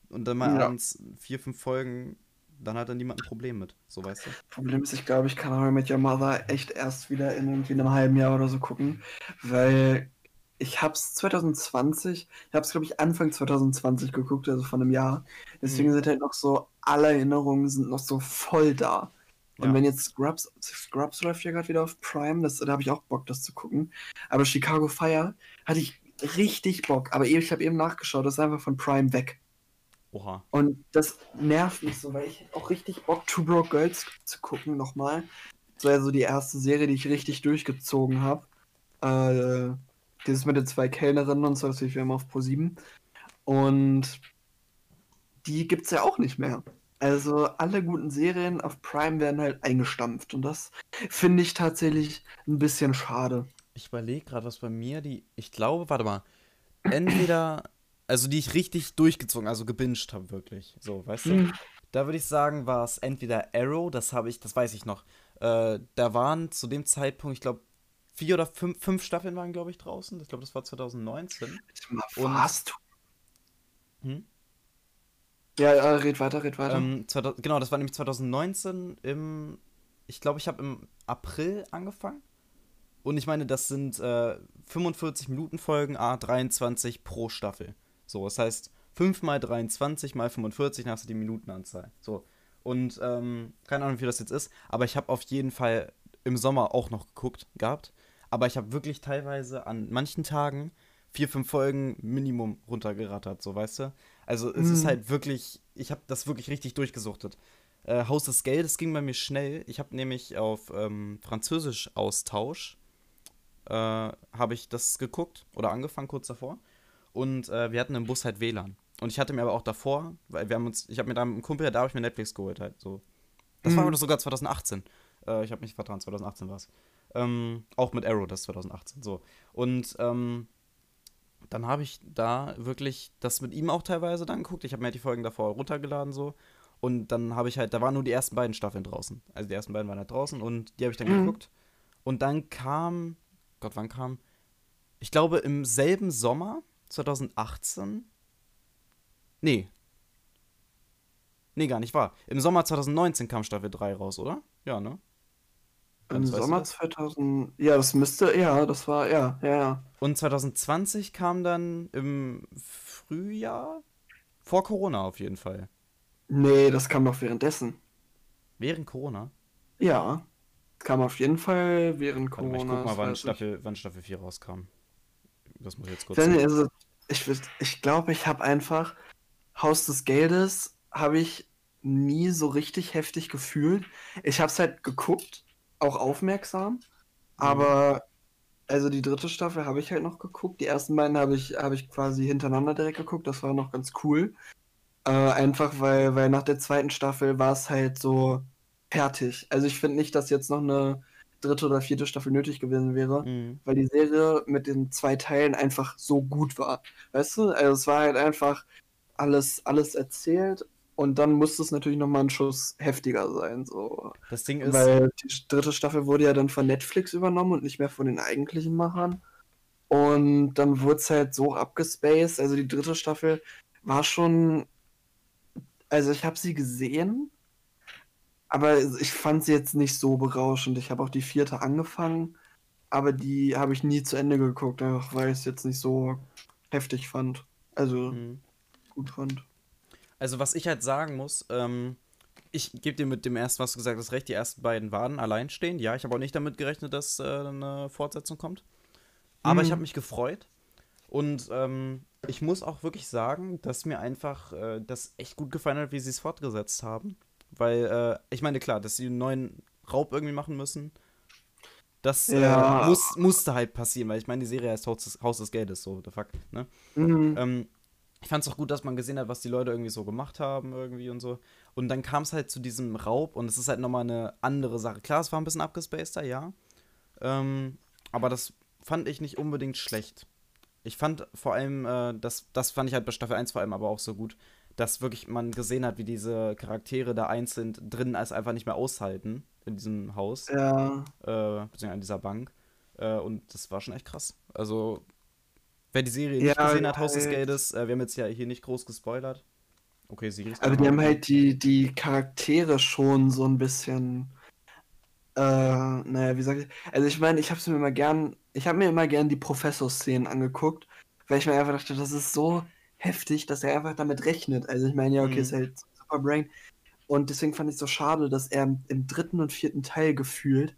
und dann mal Ja. abends vier, fünf Folgen, dann hat da niemand ein Problem mit. So, weißt du? Problem ist, ich glaube, ich kann How I Met Your Mother echt erst wieder in irgendwie einem halben Jahr oder so gucken, weil ich hab's 2020, ich hab's glaube ich Anfang 2020 geguckt, also von einem Jahr. Deswegen Mhm. sind halt noch so, alle Erinnerungen sind noch so voll da. Und Ja. wenn jetzt Scrubs, Scrubs läuft ja gerade wieder auf Prime, das, da habe ich auch Bock, das zu gucken. Aber Chicago Fire hatte ich richtig Bock. Aber ich habe eben nachgeschaut, das ist einfach von Prime weg. Oha. Und das nervt mich so, weil ich hätte auch richtig Bock, Two Broke Girls zu gucken nochmal. Das war ja so die erste Serie, die ich richtig durchgezogen habe. Äh, dieses mit den zwei Kellnerinnen und so, das ja immer auf Pro 7. Und die gibt's ja auch nicht mehr. Also alle guten Serien auf Prime werden halt eingestampft. Und das finde ich tatsächlich ein bisschen schade. Ich überlege gerade, was bei mir die. Ich glaube, warte mal. Entweder. Also die ich richtig durchgezogen, also gebinged habe, wirklich. So, weißt du? Hm. Da würde ich sagen, war es entweder Arrow, das habe ich, das weiß ich noch. Äh, da waren zu dem Zeitpunkt, ich glaube, vier oder fünf, fünf Staffeln waren, glaube ich, draußen. Ich glaube, das war 2019. Und- Was? Hm? Ja, ja, red weiter, red weiter. Ähm, 2000, genau, das war nämlich 2019 im. Ich glaube, ich habe im April angefangen. Und ich meine, das sind äh, 45 Minuten Folgen, a 23 pro Staffel. So, das heißt 5 mal 23 mal 45, dann hast du die Minutenanzahl. So. Und ähm, keine Ahnung, wie das jetzt ist, aber ich habe auf jeden Fall im Sommer auch noch geguckt gehabt. Aber ich habe wirklich teilweise an manchen Tagen vier, fünf Folgen Minimum runtergerattert, so weißt du? Also es ist Mhm. halt wirklich, ich habe das wirklich richtig durchgesuchtet. Äh, Haus des Geldes ging bei mir schnell. Ich habe nämlich auf ähm, Französisch Austausch äh, habe ich das geguckt oder angefangen kurz davor. Und äh, wir hatten im Bus halt WLAN. Und ich hatte mir aber auch davor, weil wir haben uns, ich habe mir da mit einem Kumpel, da habe ich mir Netflix geholt halt so. Das war Mhm. aber sogar 2018. Äh, ich habe mich vertan, 2018 war es. Ähm, auch mit Arrow, das ist 2018, so. Und ähm, dann habe ich da wirklich das mit ihm auch teilweise dann geguckt. Ich habe mir halt die Folgen davor runtergeladen so. Und dann habe ich halt, da waren nur die ersten beiden Staffeln draußen. Also die ersten beiden waren halt draußen und die habe ich dann Mhm. geguckt. Und dann kam, Gott, wann kam? Ich glaube im selben Sommer, 2018. Nee. Nee, gar nicht wahr. Im Sommer 2019 kam Staffel 3 raus, oder? Ja, ne? Im Ganz, Sommer das? 2000. Ja, das müsste. Ja, das war. Ja, ja, ja. Und 2020 kam dann im Frühjahr? Vor Corona auf jeden Fall. Nee, das kam doch währenddessen. Während Corona. Ja. Kam auf jeden Fall während Warte mal, Corona. ich guck mal, wann. Staffel, wann Staffel 4 rauskam. Das muss ich jetzt kurz. Sehen. also, ich ich, ich glaube, ich habe einfach Haus des Geldes habe ich nie so richtig heftig gefühlt. Ich habe es halt geguckt, auch aufmerksam, aber also die dritte Staffel habe ich halt noch geguckt. Die ersten beiden habe ich habe ich quasi hintereinander direkt geguckt. Das war noch ganz cool. Äh, einfach weil weil nach der zweiten Staffel war es halt so fertig. Also ich finde nicht, dass jetzt noch eine dritte oder vierte Staffel nötig gewesen wäre Mhm. weil die Serie mit den zwei Teilen einfach so gut war. Weißt du? Also es war halt einfach alles, alles erzählt und dann musste es natürlich nochmal ein Schuss heftiger sein. So. Das Ding ist, Weil die dritte Staffel wurde ja dann von Netflix übernommen und nicht mehr von den eigentlichen Machern. Und dann wurde es halt so abgespaced. Also die dritte Staffel war schon. Also ich habe sie gesehen, aber ich fand sie jetzt nicht so berauschend. Ich habe auch die vierte angefangen, aber die habe ich nie zu Ende geguckt, einfach weil ich es jetzt nicht so heftig fand. Also Mhm. gut fand. also was ich halt sagen muss, ähm, ich gebe dir mit dem ersten, was du gesagt hast, recht, die ersten beiden waren alleinstehend. Ja, ich habe auch nicht damit gerechnet, dass äh, eine Fortsetzung kommt. Aber ich Mhm. habe mich gefreut. Und ähm, ich muss auch wirklich sagen, dass mir einfach äh, das echt gut gefallen hat, wie sie es fortgesetzt haben. Weil, äh, ich meine, klar, dass sie einen neuen Raub irgendwie machen müssen, das Ja. äh, muss, musste halt passieren, weil ich meine, die Serie heißt Haus des, Haus des Geldes, so, the fuck, ne? Mhm. Ähm, ich fand es auch gut, dass man gesehen hat, was die Leute irgendwie so gemacht haben, irgendwie und so. Und dann kam es halt zu diesem Raub und es ist halt nochmal eine andere Sache. Klar, es war ein bisschen abgespaceder, ja. Ähm, aber das fand ich nicht unbedingt schlecht. Ich fand vor allem, äh, das, das fand ich halt bei Staffel 1 vor allem aber auch so gut, dass wirklich man gesehen hat, wie diese Charaktere da einzeln drin als einfach nicht mehr aushalten in diesem Haus, Ja. äh, beziehungsweise an dieser Bank. Äh, und das war schon echt krass. Also, wer die Serie nicht Ja, gesehen hat, Haus des Geldes, äh, wir haben jetzt ja hier nicht groß gespoilert. Okay, sie ist Aber die haben halt die, die Charaktere schon so ein bisschen. Äh, naja, wie sag ich. Also ich meine, ich habe mir immer gern. Ich habe mir immer gern die Professor-Szenen angeguckt, weil ich mir einfach dachte, das ist so heftig, dass er einfach damit rechnet. Also ich meine, ja, okay, Mhm. ist halt Superbrain. Und deswegen fand ich es so schade, dass er im, dritten und vierten Teil gefühlt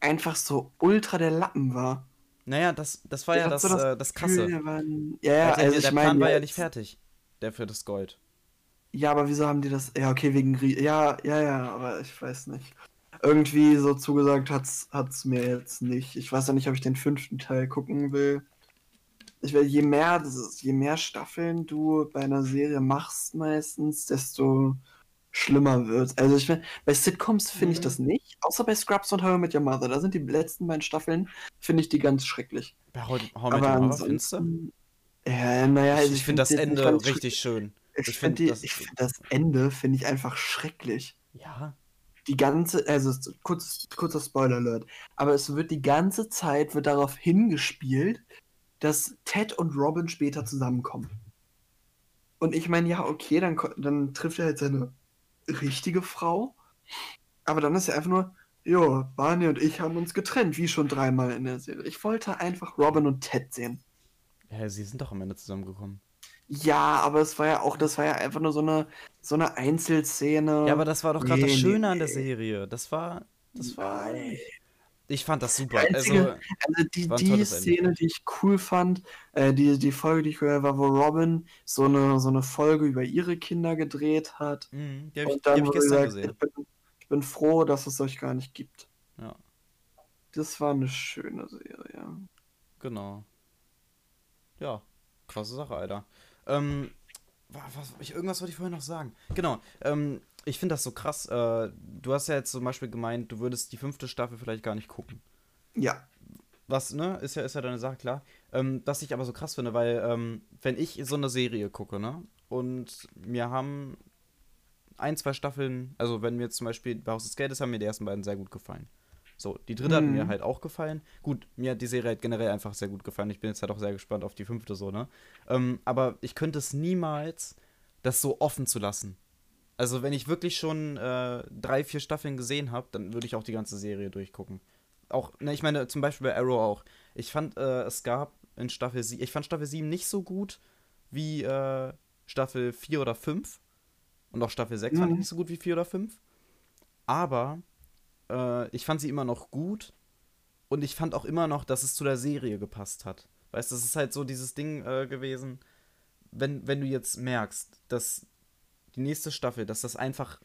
einfach so ultra der Lappen war. Naja, das, das war ja hat das, so das äh, das Krasse. Gefühl, der war ein- Ja, ja, Also also der Plan meine, war ja nicht fertig. Der für das Gold. Ja, aber wieso haben die das? Ja, okay, wegen Ja, ja, ja, aber ich weiß nicht. Irgendwie so zugesagt hat's, hat's mir jetzt nicht. Ich weiß ja nicht, ob ich den fünften Teil gucken will. Ich will, je mehr, das ist- je mehr Staffeln du bei einer Serie machst meistens, desto schlimmer wird's. Also ich bei Sitcoms finde ich Mhm. das nicht, außer bei Scrubs und How I Met Your Mother. Da sind die letzten beiden Staffeln, finde ich die ganz schrecklich. Bei How, How I Met aber Your Mother, findest du? ja, naja, Ich, also ich finde das Ende richtig schön. ich, Ich finde find das, ich find das Ende finde ich einfach schrecklich. Ja. Die ganze, also kurz, kurzer Spoiler Alert, aber es wird die ganze Zeit wird darauf hingespielt, dass Ted und Robin später zusammenkommen. Und ich meine, ja, okay, dann, dann trifft er halt seine richtige Frau, aber dann ist er einfach nur, jo, Barney und ich haben uns getrennt, wie schon dreimal in der Serie. Ich wollte einfach Robin und Ted sehen. Ja, sie sind doch am Ende zusammengekommen. Ja, aber es war ja auch, das war ja einfach nur so eine, so eine Einzelszene. Ja, aber das war doch gerade Nee, das Schöne nee, an der. Serie. Das war. Das war. Ich fand das super. Die einzige- Also, Also die, die Ende. Szene, die ich cool fand, äh, die, die Folge, die ich gehört habe, war, wo Robin so eine, so eine Folge über ihre Kinder gedreht hat. mh, die habe ich, die hab ich gestern gesagt, gesehen. ich bin, ich bin froh, dass es euch gar nicht gibt. Ja. Das war eine schöne Serie. Genau. Ja, krasse Sache, Alter. Ähm, wa- was, ich, irgendwas wollte ich vorhin noch sagen. Genau, ähm, ich finde das so krass. Äh, du hast ja jetzt zum Beispiel gemeint, du würdest die fünfte Staffel vielleicht gar nicht gucken. Ja. Was, ne, ist ja, ist ja deine Sache, klar. Ähm, was ich aber so krass finde, weil, ähm, wenn ich so eine Serie gucke, ne, und mir haben ein, zwei Staffeln, also wenn mir jetzt zum Beispiel bei Haus des Geldes haben mir die ersten beiden sehr gut gefallen. So, die dritte hat Mhm. mir halt auch gefallen. Gut, mir hat die Serie halt generell einfach sehr gut gefallen. Ich bin jetzt halt auch sehr gespannt auf die fünfte so, ne? Ähm, aber ich könnte es niemals, das so offen zu lassen. Also, wenn ich wirklich schon äh, drei, vier Staffeln gesehen habe, dann würde ich auch die ganze Serie durchgucken. Auch, ne, ich meine, zum Beispiel bei Arrow auch. Ich fand, äh, es gab in Staffel 7, ich fand Staffel 7 nicht so gut wie äh, Staffel 4 oder 5. Und auch Staffel 6 fand ich Mhm. nicht so gut wie 4 oder 5. Aber äh, ich fand sie immer noch gut. Und ich fand auch immer noch, dass es zu der Serie gepasst hat. Weißt du, das ist halt so dieses Ding äh, gewesen, wenn, wenn du jetzt merkst, dass die nächste Staffel, dass das einfach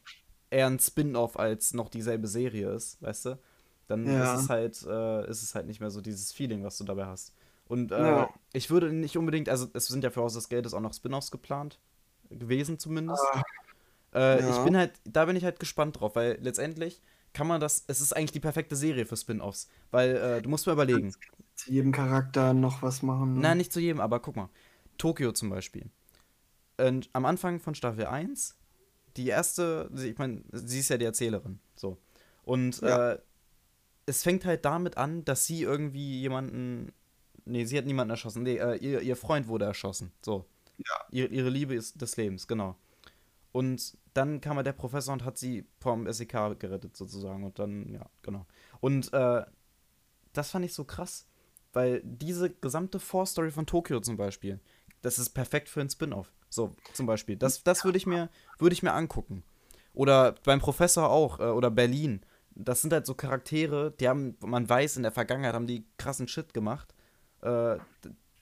eher ein Spin-off als noch dieselbe Serie ist, weißt du? Dann Ja. ist es halt, äh, ist es halt nicht mehr so dieses Feeling, was du dabei hast. Und äh, Ja. ich würde nicht unbedingt, also es sind ja für Haus des Geldes auch noch Spin-offs geplant, gewesen zumindest. Ah, Äh, Ja. Ich bin halt, da bin ich halt gespannt drauf, weil letztendlich kann man das, es ist eigentlich die perfekte Serie für Spin-offs, weil äh, du musst mal überlegen. zu jedem Charakter noch was machen. ne? Nein, nicht zu jedem, aber guck mal. Tokio zum Beispiel. Und am Anfang von Staffel 1, die erste, ich meine, sie ist ja die Erzählerin, so. Und Ja. äh, es fängt halt damit an, dass sie irgendwie jemanden, nee, sie hat niemanden erschossen, nee, äh, ihr, ihr Freund wurde erschossen, so. Ja. Ihre, ihre Liebe ist des Lebens, genau. Und dann kam halt der Professor und hat sie vom SEK gerettet, sozusagen. Und dann, ja, genau. Und äh, das fand ich so krass, weil diese gesamte Vorstory von Tokio zum Beispiel, das ist perfekt für ein Spin-off. So, zum Beispiel. Das, das würde ich, mir, würd ich mir angucken. Oder beim Professor auch, äh, oder Berlin. Das sind halt so Charaktere, die haben, man weiß, in der Vergangenheit haben die krassen Shit gemacht. Äh,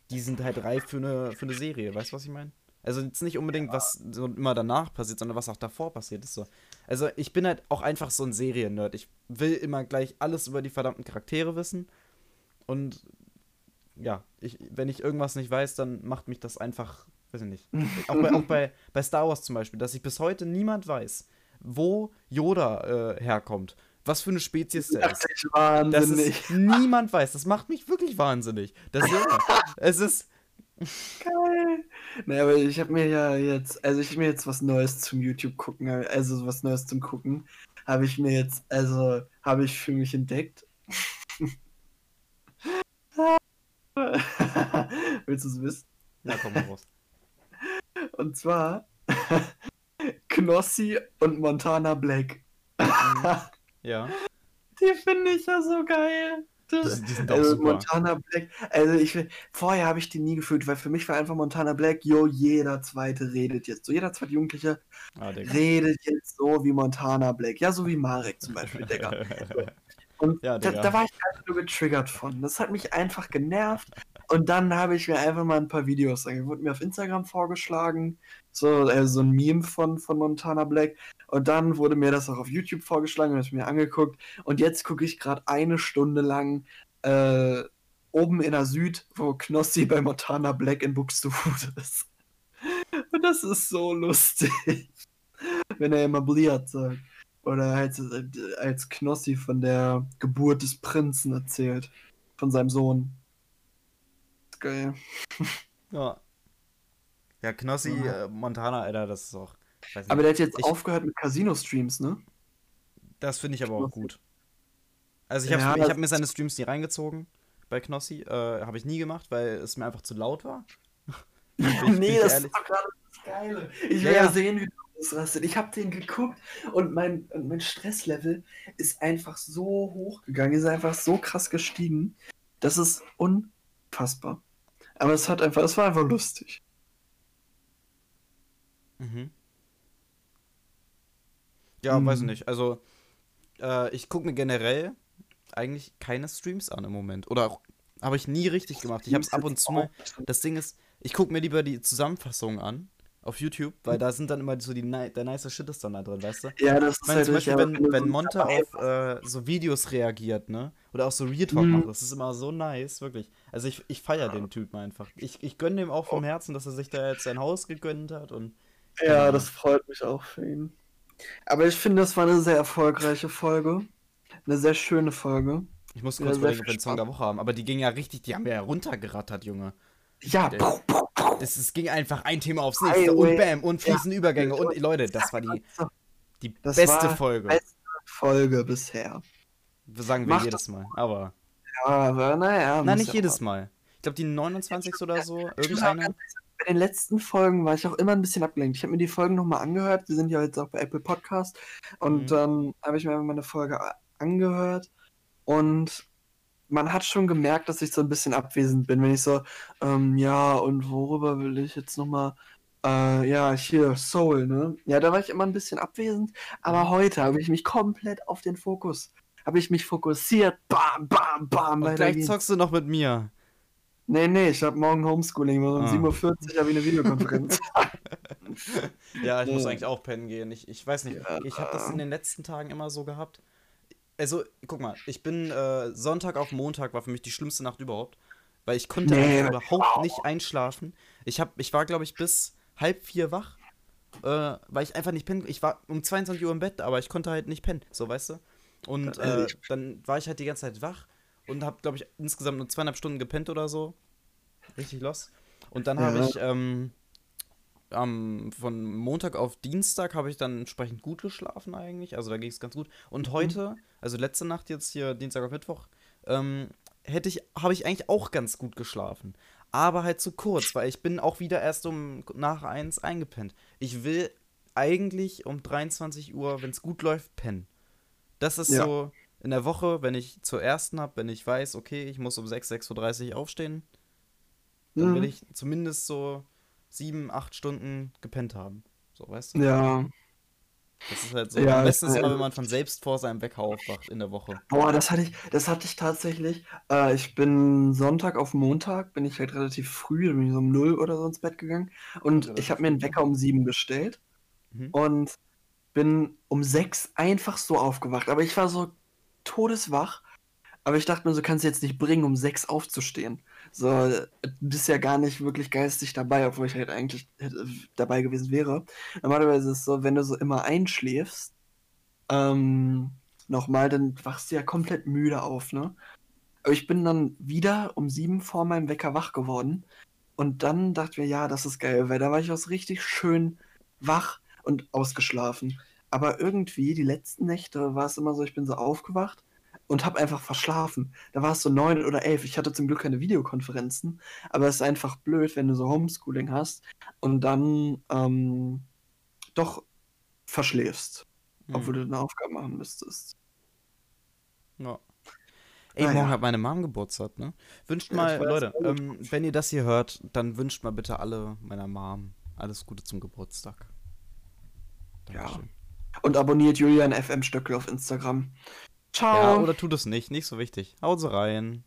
die sind halt reif für eine, für eine Serie, weißt du, was ich meine? Also jetzt nicht unbedingt, was so immer danach passiert, sondern was auch davor passiert ist. So. Also ich bin halt auch einfach so ein Serien-Nerd. Ich will immer gleich alles über die verdammten Charaktere wissen. Und ja, ich, wenn ich irgendwas nicht weiß, dann macht mich das einfach, weiß ich nicht. Auch bei, auch bei, bei Star Wars zum Beispiel, dass ich bis heute niemand weiß, wo Yoda äh, herkommt. Was für eine Spezies der ist. Wirklich Das wahnsinnig. ist niemand weiß. Das macht mich wirklich wahnsinnig. Das ist, es ist Geil. Naja, aber ich habe mir ja jetzt, also ich hab mir jetzt was Neues zum YouTube gucken, also was Neues zum Gucken, habe ich mir jetzt, also habe ich für mich entdeckt. Willst du es wissen? Ja, komm mal raus. Und zwar Knossi und Montana Black. Ja. Die finde ich ja so geil. Die, die sind doch Also super. Montana Black, also ich vorher habe ich den nie gefühlt, weil für mich war einfach Montana Black, yo, jeder zweite redet jetzt so, jeder zweite Jugendliche Ah, redet jetzt so wie Montana Black, ja, so wie Marek zum Beispiel, Digga. Und Ja, da, da war ich einfach nur getriggert von. Das hat mich einfach genervt. Und dann habe ich mir einfach mal ein paar Videos angeguckt. Wurde mir auf Instagram vorgeschlagen. So, äh, so ein Meme von, von Montana Black. Und dann wurde mir das auch auf YouTube vorgeschlagen und habe ich mir angeguckt. Und jetzt gucke ich gerade eine Stunde lang äh, oben in der Süd, wo Knossi bei Montana Black in Buxtehude ist. Und das ist so lustig. Wenn er immer Bliat sagt. Oder als, als Knossi von der Geburt des Prinzen erzählt. Von seinem Sohn. Ist Geil. Ja. Ja, Knossi, Ja. äh, Montana, Alter, das ist auch. Aber der hat jetzt Ich- aufgehört mit Casino-Streams, ne? das finde ich aber auch gut. Also ich habe Ja, das- hab mir seine Streams nie reingezogen bei Knossi. Äh, habe ich nie gemacht, weil es mir einfach zu laut war. Bin nee, das ehrlich. ist doch gerade das Geile. Ich will ja, ja. sehen, wie du ausrastet. Ich habe den geguckt und mein, und mein Stresslevel ist einfach so hoch gegangen, ist einfach so krass gestiegen. Das ist unfassbar. Aber es hat einfach, es war einfach lustig. Mhm. Ja, weiß ich Mhm. nicht. Also, äh, ich gucke mir generell eigentlich keine Streams an im Moment. Oder auch, habe ich nie richtig gemacht. Ich habe es ab und zu mal. Das Ding ist, ich gucke mir lieber die Zusammenfassung an auf YouTube, weil da sind dann immer so die der nice Shit ist dann da drin, weißt du? Ja, das Ich ist meine, halt zum Beispiel, wenn, wenn Monte auf äh, so Videos reagiert, ne? Oder auch so Real Talk Mhm. macht, das ist immer so nice, wirklich. Also ich, ich feiere den Typen einfach. Ich, ich gönne dem auch vom Herzen, dass er sich da jetzt sein Haus gegönnt hat und Ja, das freut mich auch für ihn. Aber ich finde, das war eine sehr erfolgreiche Folge. Eine sehr schöne Folge. ich muss Ja, kurz überlegen, ob wir den Song der Woche haben. Aber die ging ja richtig, die haben wir ja runtergerattert, Junge. Ja, puh, puh. Es, es ging einfach ein Thema aufs nächste Highway. und bam und fließende Übergänge Ja. und Leute, das war die, die Das beste Folge. beste Folge bisher. Sagen wir Mach jedes Mal. Aber. Ja, aber naja. Nein, nicht jedes Mal. Ich glaube, die 29. oder so. Irgendeine. Bei den letzten Folgen war ich auch immer ein bisschen abgelenkt. Ich habe mir die Folgen nochmal angehört. Die sind ja jetzt auch bei Apple Podcast. Und Mhm. dann habe ich mir einfach mal eine Folge angehört. Und man hat schon gemerkt, dass ich so ein bisschen abwesend bin, wenn ich so, ähm, ja, und worüber will ich jetzt nochmal, äh, ja, hier, Soul, ne? Ja, da war ich immer ein bisschen abwesend. Aber Mhm. heute habe ich mich komplett auf den Fokus, habe ich mich fokussiert. Bam, bam, bam. Und gleich zockst du noch mit mir. Nee, nee, ich habe morgen Homeschooling. Um Ah. 7.40 Uhr habe ich eine Videokonferenz. Ja, ich muss Nee. eigentlich auch pennen gehen. Ich, ich weiß nicht. Ja. Ich habe das in den letzten Tagen immer so gehabt. Also, guck mal, ich bin äh, Sonntag auf Montag war für mich die schlimmste Nacht überhaupt. Weil ich konnte Nee, überhaupt nicht einschlafen. Ich, hab, ich war, glaube ich, bis halb vier wach. Äh, weil ich einfach nicht pennen. Ich war um 22 Uhr im Bett, aber ich konnte halt nicht pennen. So, weißt du? Und äh, ich- dann war ich halt die ganze Zeit wach und habe, glaube ich, insgesamt nur zweieinhalb Stunden gepennt oder so. Richtig los. Und dann habe ich ähm, am, von Montag auf Dienstag habe ich dann entsprechend gut geschlafen eigentlich. Also da ging es ganz gut. Und heute, also letzte Nacht jetzt hier, Dienstag auf Mittwoch, ähm, hätte ich, habe ich eigentlich auch ganz gut geschlafen. Aber halt zu kurz, weil ich bin auch wieder erst um nach eins eingepennt. Ich will eigentlich um 23 Uhr, wenn es gut läuft, pennen. Das ist Ja. so in der Woche, wenn ich zur ersten habe, wenn ich weiß, okay, ich muss um 6, 6.30 Uhr aufstehen, dann will Mhm. ich zumindest so sieben, acht Stunden gepennt haben. So, weißt du? Ja. Das ist halt so. Ja, Am besten ist immer, wenn man von selbst vor seinem Wecker aufwacht in der Woche. Boah, das hatte ich, das hatte ich tatsächlich. Äh, ich bin Sonntag auf Montag, bin ich halt relativ früh, bin ich so um 0 oder so ins Bett gegangen. Und ich habe mir einen Wecker um 7 gestellt Mhm. und bin um 6 einfach so aufgewacht. Aber ich war so todeswach. Aber ich dachte mir, so kannst du jetzt nicht bringen, um 6 aufzustehen. So, bist ja gar nicht wirklich geistig dabei, obwohl ich halt eigentlich dabei gewesen wäre. Normalerweise ist es so, wenn du so immer einschläfst, ähm, nochmal, dann wachst du ja komplett müde auf, ne? Aber ich bin dann wieder um sieben vor meinem Wecker wach geworden. Und dann dachte ich mir, ja, das ist geil, weil da war ich auch so richtig schön wach und ausgeschlafen. Aber irgendwie, die letzten Nächte war es immer so, ich bin so aufgewacht und habe einfach verschlafen. Da war es so neun oder elf. Ich hatte zum Glück keine Videokonferenzen, aber es ist einfach blöd, wenn du so Homeschooling hast und dann ähm, doch verschläfst, hm. obwohl du eine Aufgabe machen müsstest. Ja. Ey, naja. morgen hat meine Mom Geburtstag, ne? Wünscht mal, ja, Leute, ähm, wenn ihr das hier hört, dann wünscht mal bitte alle meiner Mom alles Gute zum Geburtstag. Dankeschön. Ja. Und abonniert Julian FM Stöckel auf Instagram. Ciao. Ja, oder tut es nicht, nicht so wichtig. Haut rein.